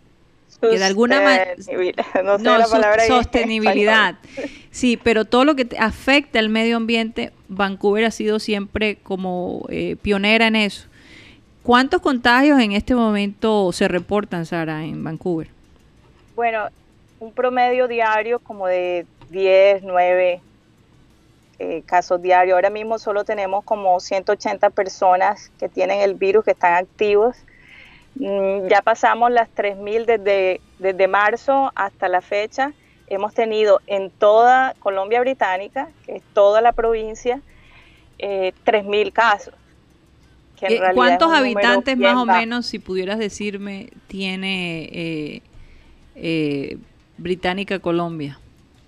de alguna manera no, sostenibilidad. Sí, pero todo lo que afecta al medio ambiente, Vancouver ha sido siempre como pionera en eso. ¿Cuántos contagios en este momento se reportan, Sara, en Vancouver? Bueno, un promedio diario como de 10, 9 eh, casos diarios. Ahora mismo solo tenemos como 180 personas que tienen el virus, que están activos. Mm, ya pasamos las 3.000 desde, desde marzo hasta la fecha. Hemos tenido en toda Colombia Británica, que es toda la provincia, eh, 3.000 casos. Eh, ¿Cuántos habitantes más o menos, si pudieras decirme, tiene eh, eh, Británica Colombia?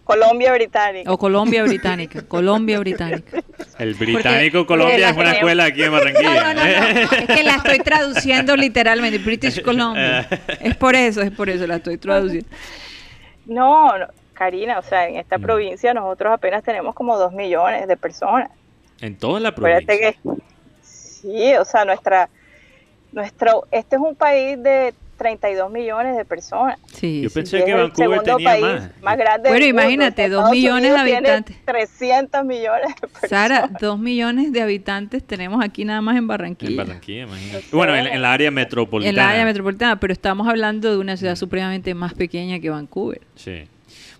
Colombia Británica. O Colombia Británica. Colombia Británica. El británico Colombia es una escuela aquí en Barranquilla. es que la estoy traduciendo literalmente. British Columbia. Es por eso, es por eso la estoy traduciendo. No, Karina, o sea, en esta mm. provincia nosotros apenas tenemos como dos millones de personas. En toda la provincia. Que, Sí, o sea, nuestra, nuestro, este es un país de 32 millones de personas. Sí, Yo pensé que Vancouver tenía más. más grande bueno, imagínate, 2 millones de habitantes. 300 millones de personas. Sara, 2 millones de habitantes tenemos aquí nada más en Barranquilla. En Barranquilla, imagínate. Bueno, en, la área metropolitana. En la área metropolitana, pero estamos hablando de una ciudad mm. supremamente más pequeña que Vancouver. Sí.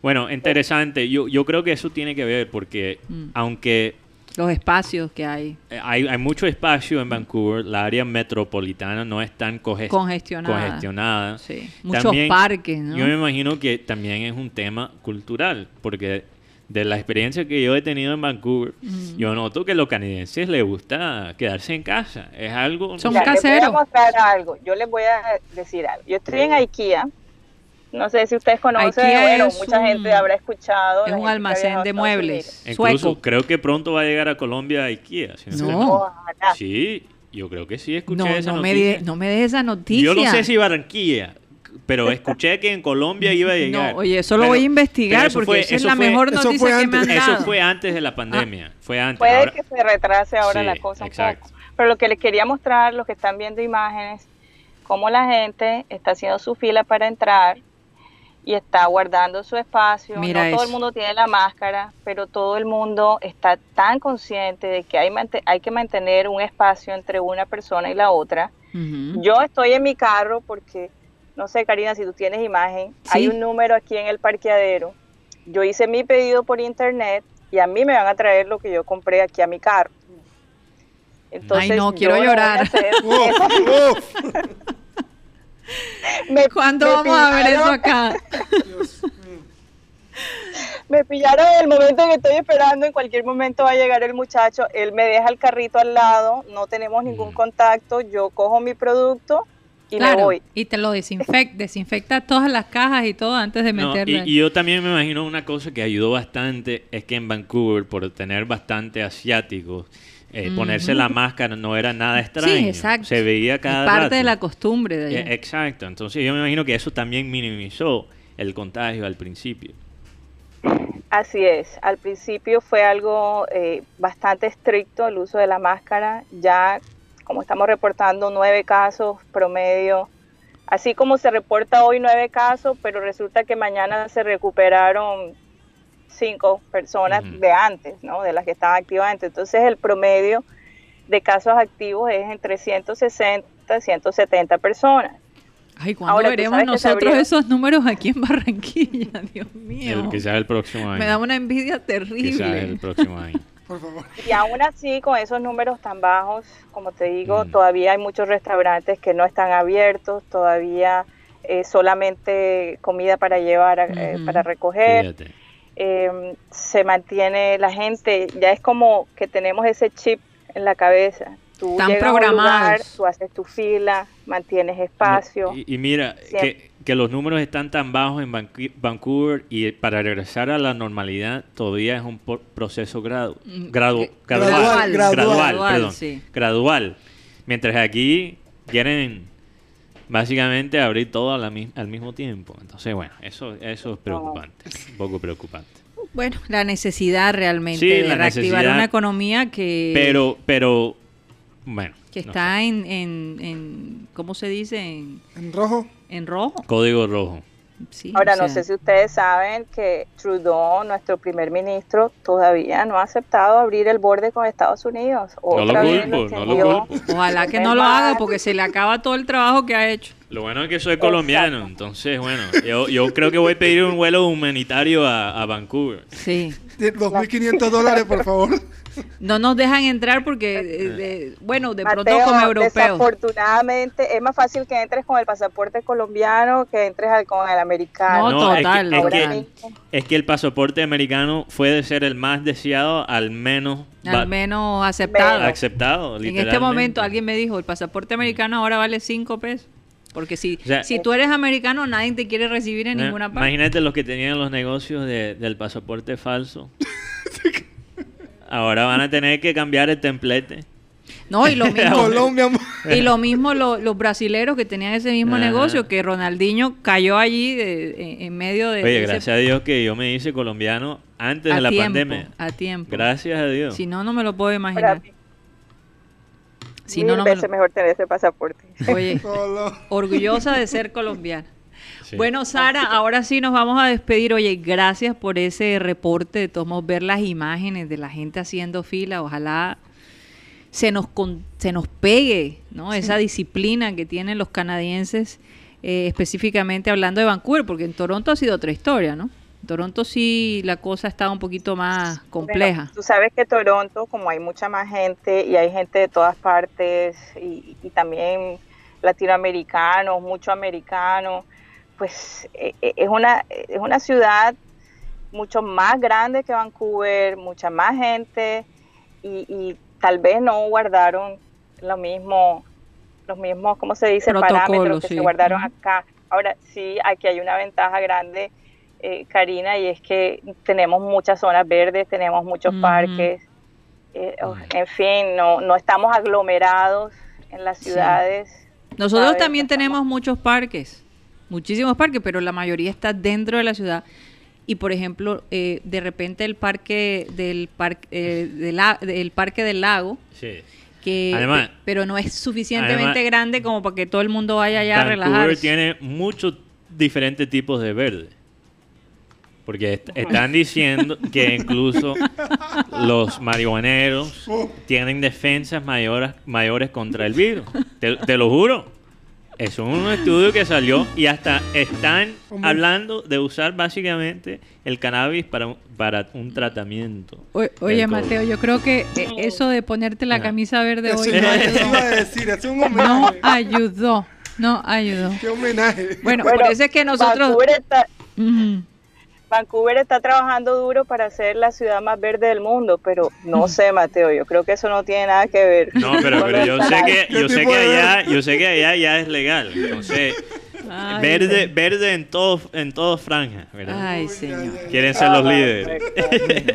Bueno, interesante. Yo, yo creo que eso tiene que ver porque, mm. aunque los espacios que hay. Eh, hay. Hay mucho espacio en Vancouver. La área metropolitana no es tan congestionada. Sí. Muchos parques. ¿no? Yo me imagino que también es un tema cultural, porque de la experiencia que yo he tenido en Vancouver, yo noto que a los canadienses les gusta quedarse en casa. Es algo... Son caseros. Les voy a mostrar algo. Yo les voy a decir algo. Yo estoy en IKEA no sé si ustedes conocen, bueno, mucha gente habrá escuchado. Es un almacén de muebles. Incluso creo que pronto va a llegar a Colombia IKEA. no. Sí, yo creo que sí escuché esa no noticia. Me no me dejes esa noticia. Yo no sé si Barranquilla, pero escuché que en Colombia iba a llegar. No, oye, eso lo voy a investigar porque esa es la mejor noticia que me han dado. Eso fue antes de la pandemia. Ah. Fue antes. Puede que se retrase ahora la cosa exacto. Pero lo que les quería mostrar, los que están viendo imágenes, cómo la gente está haciendo su fila para entrar y está guardando su espacio. no todo el mundo tiene la máscara, pero todo el mundo está tan consciente de que hay, hay que mantener un espacio entre una persona y la otra. Yo estoy en mi carro porque, no sé, Karina, si tú tienes imagen, hay un número aquí en el parqueadero. Yo hice mi pedido por internet y a mí me van a traer lo que yo compré aquí a mi carro. Entonces, Ay, no, quiero llorar. ¿Cuándo vamos a ver eso acá? me pillaron en el momento en que estoy esperando, en cualquier momento va a llegar el muchacho, él me deja el carrito al lado, no tenemos ningún mm. contacto, yo cojo mi producto y me voy. Y te lo desinfecta, desinfecta todas las cajas y todo antes de meterlo. y, yo también me imagino una cosa que ayudó bastante es que en Vancouver, por tener bastante asiáticos, eh, ponerse la máscara no era nada extraño. Sí, exacto. Se veía cada parte de la costumbre de eh, exacto. Entonces yo me imagino que eso también minimizó el contagio al principio. Así es. Al principio fue algo eh, bastante estricto el uso de la máscara. Ya, como estamos reportando, nueve casos promedio. Así como se reporta hoy nueve casos, pero resulta que mañana se recuperaron cinco personas de antes, ¿no? De las que estaban activas antes. Entonces el promedio de casos activos es entre 160 y 170 personas. Ay, ¿cuándo veremos nosotros esos números aquí en Barranquilla? Dios mío. quizás el próximo año. Me da una envidia terrible. Quizás el próximo año. Por favor. Y aún así, con esos números tan bajos, como te digo, mm. todavía hay muchos restaurantes que no están abiertos, todavía eh, solamente comida para llevar, eh, para recoger. Em, se mantiene la gente, ya es como que tenemos ese chip en la cabeza. Tú Están llegas programados. A tú haces tu fila, mantienes espacio. y, mira, que, que, los números están tan bajos en Vancouver y para regresar a la normalidad todavía es un proceso gradu, mm, gradual, gradual, gradual, gradual, Mientras aquí quieren básicamente abrir todo al mismo tiempo. Entonces, bueno, eso, eso es preocupante, un poco preocupante. Bueno, la necesidad realmente de reactivar una economía que... Pero, pero, bueno. Que está en, en, en, ¿cómo se dice? En, rojo. En rojo. Código rojo. Ahora, no sé si ustedes saben que Trudeau, nuestro primer ministro, todavía no ha aceptado abrir el borde con Estados Unidos. no lo culpo, no lo culpo. Ojalá que no lo haga porque se le acaba todo el trabajo que ha hecho. Lo bueno es que soy colombiano, entonces, bueno, yo, yo creo que voy a pedir un vuelo humanitario a, a Vancouver. Sí. 2.500 dólares, por favor. No nos dejan entrar porque, eh, bueno, de pronto como europeos. Desafortunadamente, es más fácil que entres con el pasaporte colombiano que entres con el americano. No, total. Es que, es, que, el pasaporte americano fue de ser el más deseado al menos... Al menos aceptado. Aceptado, En este momento alguien me dijo, el pasaporte americano ahora vale 5 pesos. Porque si, si tú eres americano, nadie te quiere recibir en ninguna parte. Imagínate los que tenían los negocios del pasaporte falso. Ahora van a tener que cambiar el templete. No, y lo mismo, y lo mismo los brasileros que tenían ese mismo negocio, que Ronaldinho cayó allí en medio de... Oye, gracias a Dios que yo me hice colombiano antes de la pandemia. A tiempo. Gracias a Dios. Si no, no me lo puedo imaginar. Si no, no veces mejor tener ese pasaporte. Oye, orgullosa de ser colombiana. Bueno, Sara, ahora sí nos vamos a despedir. Oye, gracias por ese reporte. De todos ver las imágenes de la gente haciendo fila. Ojalá se nos, se nos pegue ¿no? esa disciplina que tienen los canadienses, eh, específicamente hablando de Vancouver, porque en Toronto ha sido otra historia, ¿no? En Toronto sí la cosa está un poquito más compleja. tú sabes que Toronto, como hay mucha más gente y hay gente de todas partes y, y también latinoamericanos, mucho americanos, pues eh, eh, es, una, es una ciudad mucho más grande que Vancouver, mucha más gente y, tal vez no guardaron lo mismo, los mismos, ¿cómo se dice? Parámetros que se guardaron acá. Ahora sí, aquí hay una ventaja grande, eh, Karina, y es que tenemos muchas zonas verdes, tenemos muchos parques, en fin, no, no estamos aglomerados en las ciudades. Nosotros también tenemos muchos parques muchísimos parques, pero la mayoría está dentro de la ciudad. Y por ejemplo, eh, de repente el parque del parque eh, del, parque del lago, que pero no es suficientemente grande como para que todo el mundo vaya allá a relajarse. tiene muchos diferentes tipos de verde. Porque están diciendo que incluso los marihuaneros tienen defensas mayores, mayores contra el virus. te lo juro. Es un estudio que salió y hasta están hablando de usar básicamente el cannabis para, para un tratamiento. oye, Mateo, yo creo que eh, eso de ponerte la camisa verde hoy no ayudó. No ayudó. Qué homenaje. Bueno, parece que nosotros... Vancouver está trabajando duro para ser la ciudad más verde del mundo, pero no sé, Mateo, yo creo que eso no tiene nada que ver. No, pero, yo sé que yo sé que allá, yo sé que allá ya es legal. Entonces, verde, verde en todo, en todo franja, Ay, señor. Quieren ser los líderes.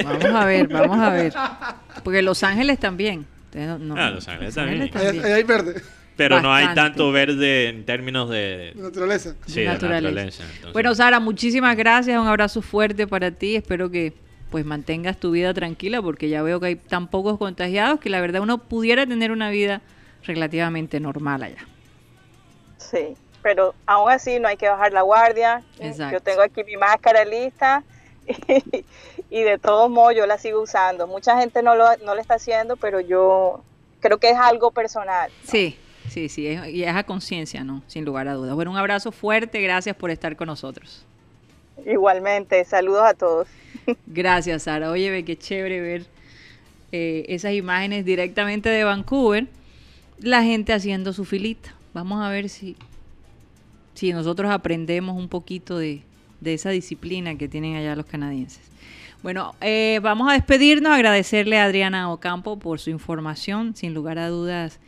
Vamos a ver, vamos a ver. Porque Los Ángeles también. ah, Los Ángeles también. hay verde pero no hay tanto verde en términos de naturaleza. Sí, naturaleza. Bueno, Sara, muchísimas gracias, un abrazo fuerte para ti. Espero que pues mantengas tu vida tranquila porque ya veo que hay tan pocos contagiados que la verdad uno pudiera tener una vida relativamente normal allá. Sí, pero aún así no hay que bajar la guardia. Yo tengo aquí mi máscara lista y, de todos modos yo la sigo usando. Mucha gente no lo, no lo está haciendo, pero yo creo que es algo personal. Sí, Sí, sí, y es a conciencia, ¿no? Sin lugar a dudas. Bueno, un abrazo fuerte, gracias por estar con nosotros. Igualmente, saludos a todos. Gracias, Sara. Oye, ve qué chévere ver eh, esas imágenes directamente de Vancouver, la gente haciendo su filita. Vamos a ver si, si nosotros aprendemos un poquito de, esa disciplina que tienen allá los canadienses. Bueno, eh, vamos a despedirnos, agradecerle a Adriana Ocampo por su información, sin lugar a dudas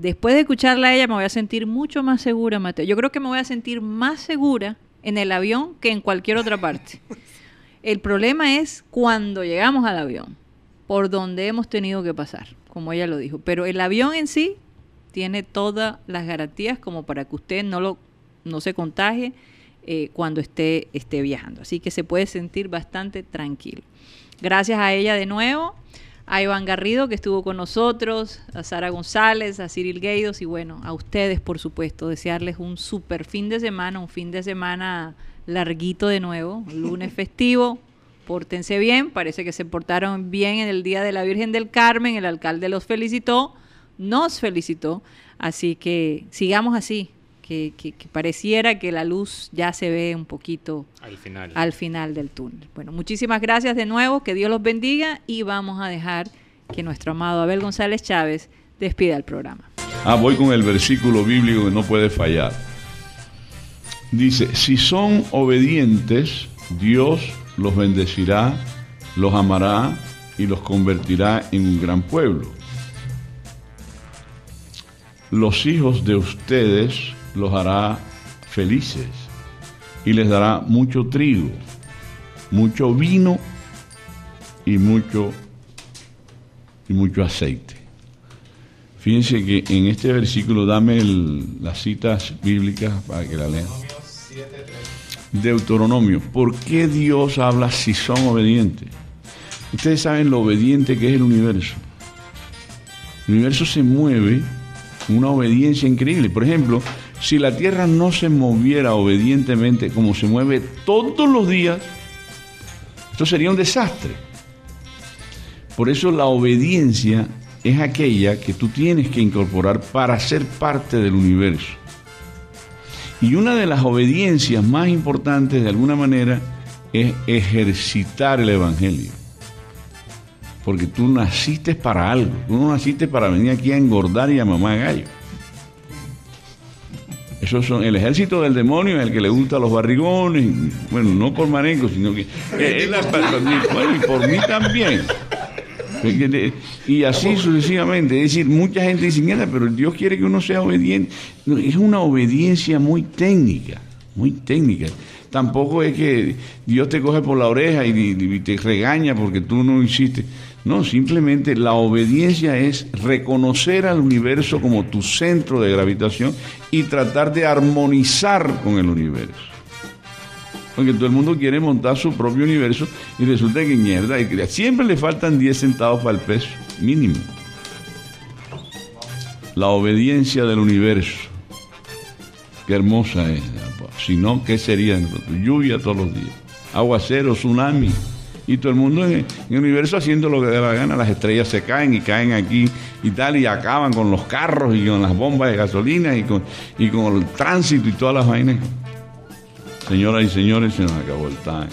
después de escucharla a ella me voy a sentir mucho más segura, Mateo. Yo creo que me voy a sentir más segura en el avión que en cualquier otra parte. El problema es cuando llegamos al avión, por donde hemos tenido que pasar, como ella lo dijo. Pero el avión en sí, tiene todas las garantías como para que usted no, lo, no se contagie eh, cuando esté, esté viajando. Así que se puede sentir bastante tranquilo. Gracias a ella de nuevo, a Iván Garrido que estuvo con nosotros, a Sara González, a Cyril Gueidos y bueno, a ustedes por supuesto, desearles un super fin de semana, un fin de semana larguito de nuevo, lunes festivo. Pórtense bien, parece que se portaron bien en el Día de la Virgen del Carmen, el alcalde los felicitó, nos felicitó, así que sigamos así, que, pareciera que la luz ya se ve un poquito al final. al final del túnel. Bueno, muchísimas gracias de nuevo, que Dios los bendiga y vamos a dejar que nuestro amado Abel González Chávez despida el programa. Ah, voy con el versículo bíblico que no puede fallar. Dice, si son obedientes, Dios los bendecirá, los amará y los convertirá en un gran pueblo. Los hijos de ustedes los hará felices y les dará mucho trigo, mucho vino y mucho y mucho aceite. Fíjense que en este versículo dame las citas bíblicas para que la lean. Deuteronomio. ¿Por qué Dios habla si son obedientes? Ustedes saben lo obediente que es el universo. El universo se mueve con una obediencia increíble. Por ejemplo, si la Tierra no se moviera obedientemente como se mueve todos los días, esto sería un desastre. Por eso la obediencia es aquella que tú tienes que incorporar para ser parte del universo. Y una de las obediencias más importantes, de alguna manera, es ejercitar el Evangelio. Porque tú naciste para algo. Tú no naciste para venir aquí a engordar y a mamar gallo. Eso son el ejército del demonio, el que le gusta los barrigones. Bueno, no por Marenco, sino que. Es la, y por mí también. Y así sucesivamente. Es decir, mucha gente dice, mira, pero Dios quiere que uno sea obediente. es una obediencia muy técnica, muy técnica. Tampoco es que Dios te coge por la oreja y, te regaña porque tú no hiciste. No, simplemente la obediencia es reconocer al universo como tu centro de gravitación y tratar de armonizar con el universo. Porque todo el mundo quiere montar su propio universo y resulta que mierda, siempre le faltan 10 centavos para el peso, mínimo. La obediencia del universo. Qué hermosa es. Si no, ¿qué sería Lluvia todos los días. Aguacero, tsunami y todo el mundo en, el universo haciendo lo que da la gana. Las estrellas se caen y caen aquí y tal, y acaban con los carros y con las bombas de gasolina y con, y con el tránsito y todas las vainas. Señoras y señores, se nos acabó el time.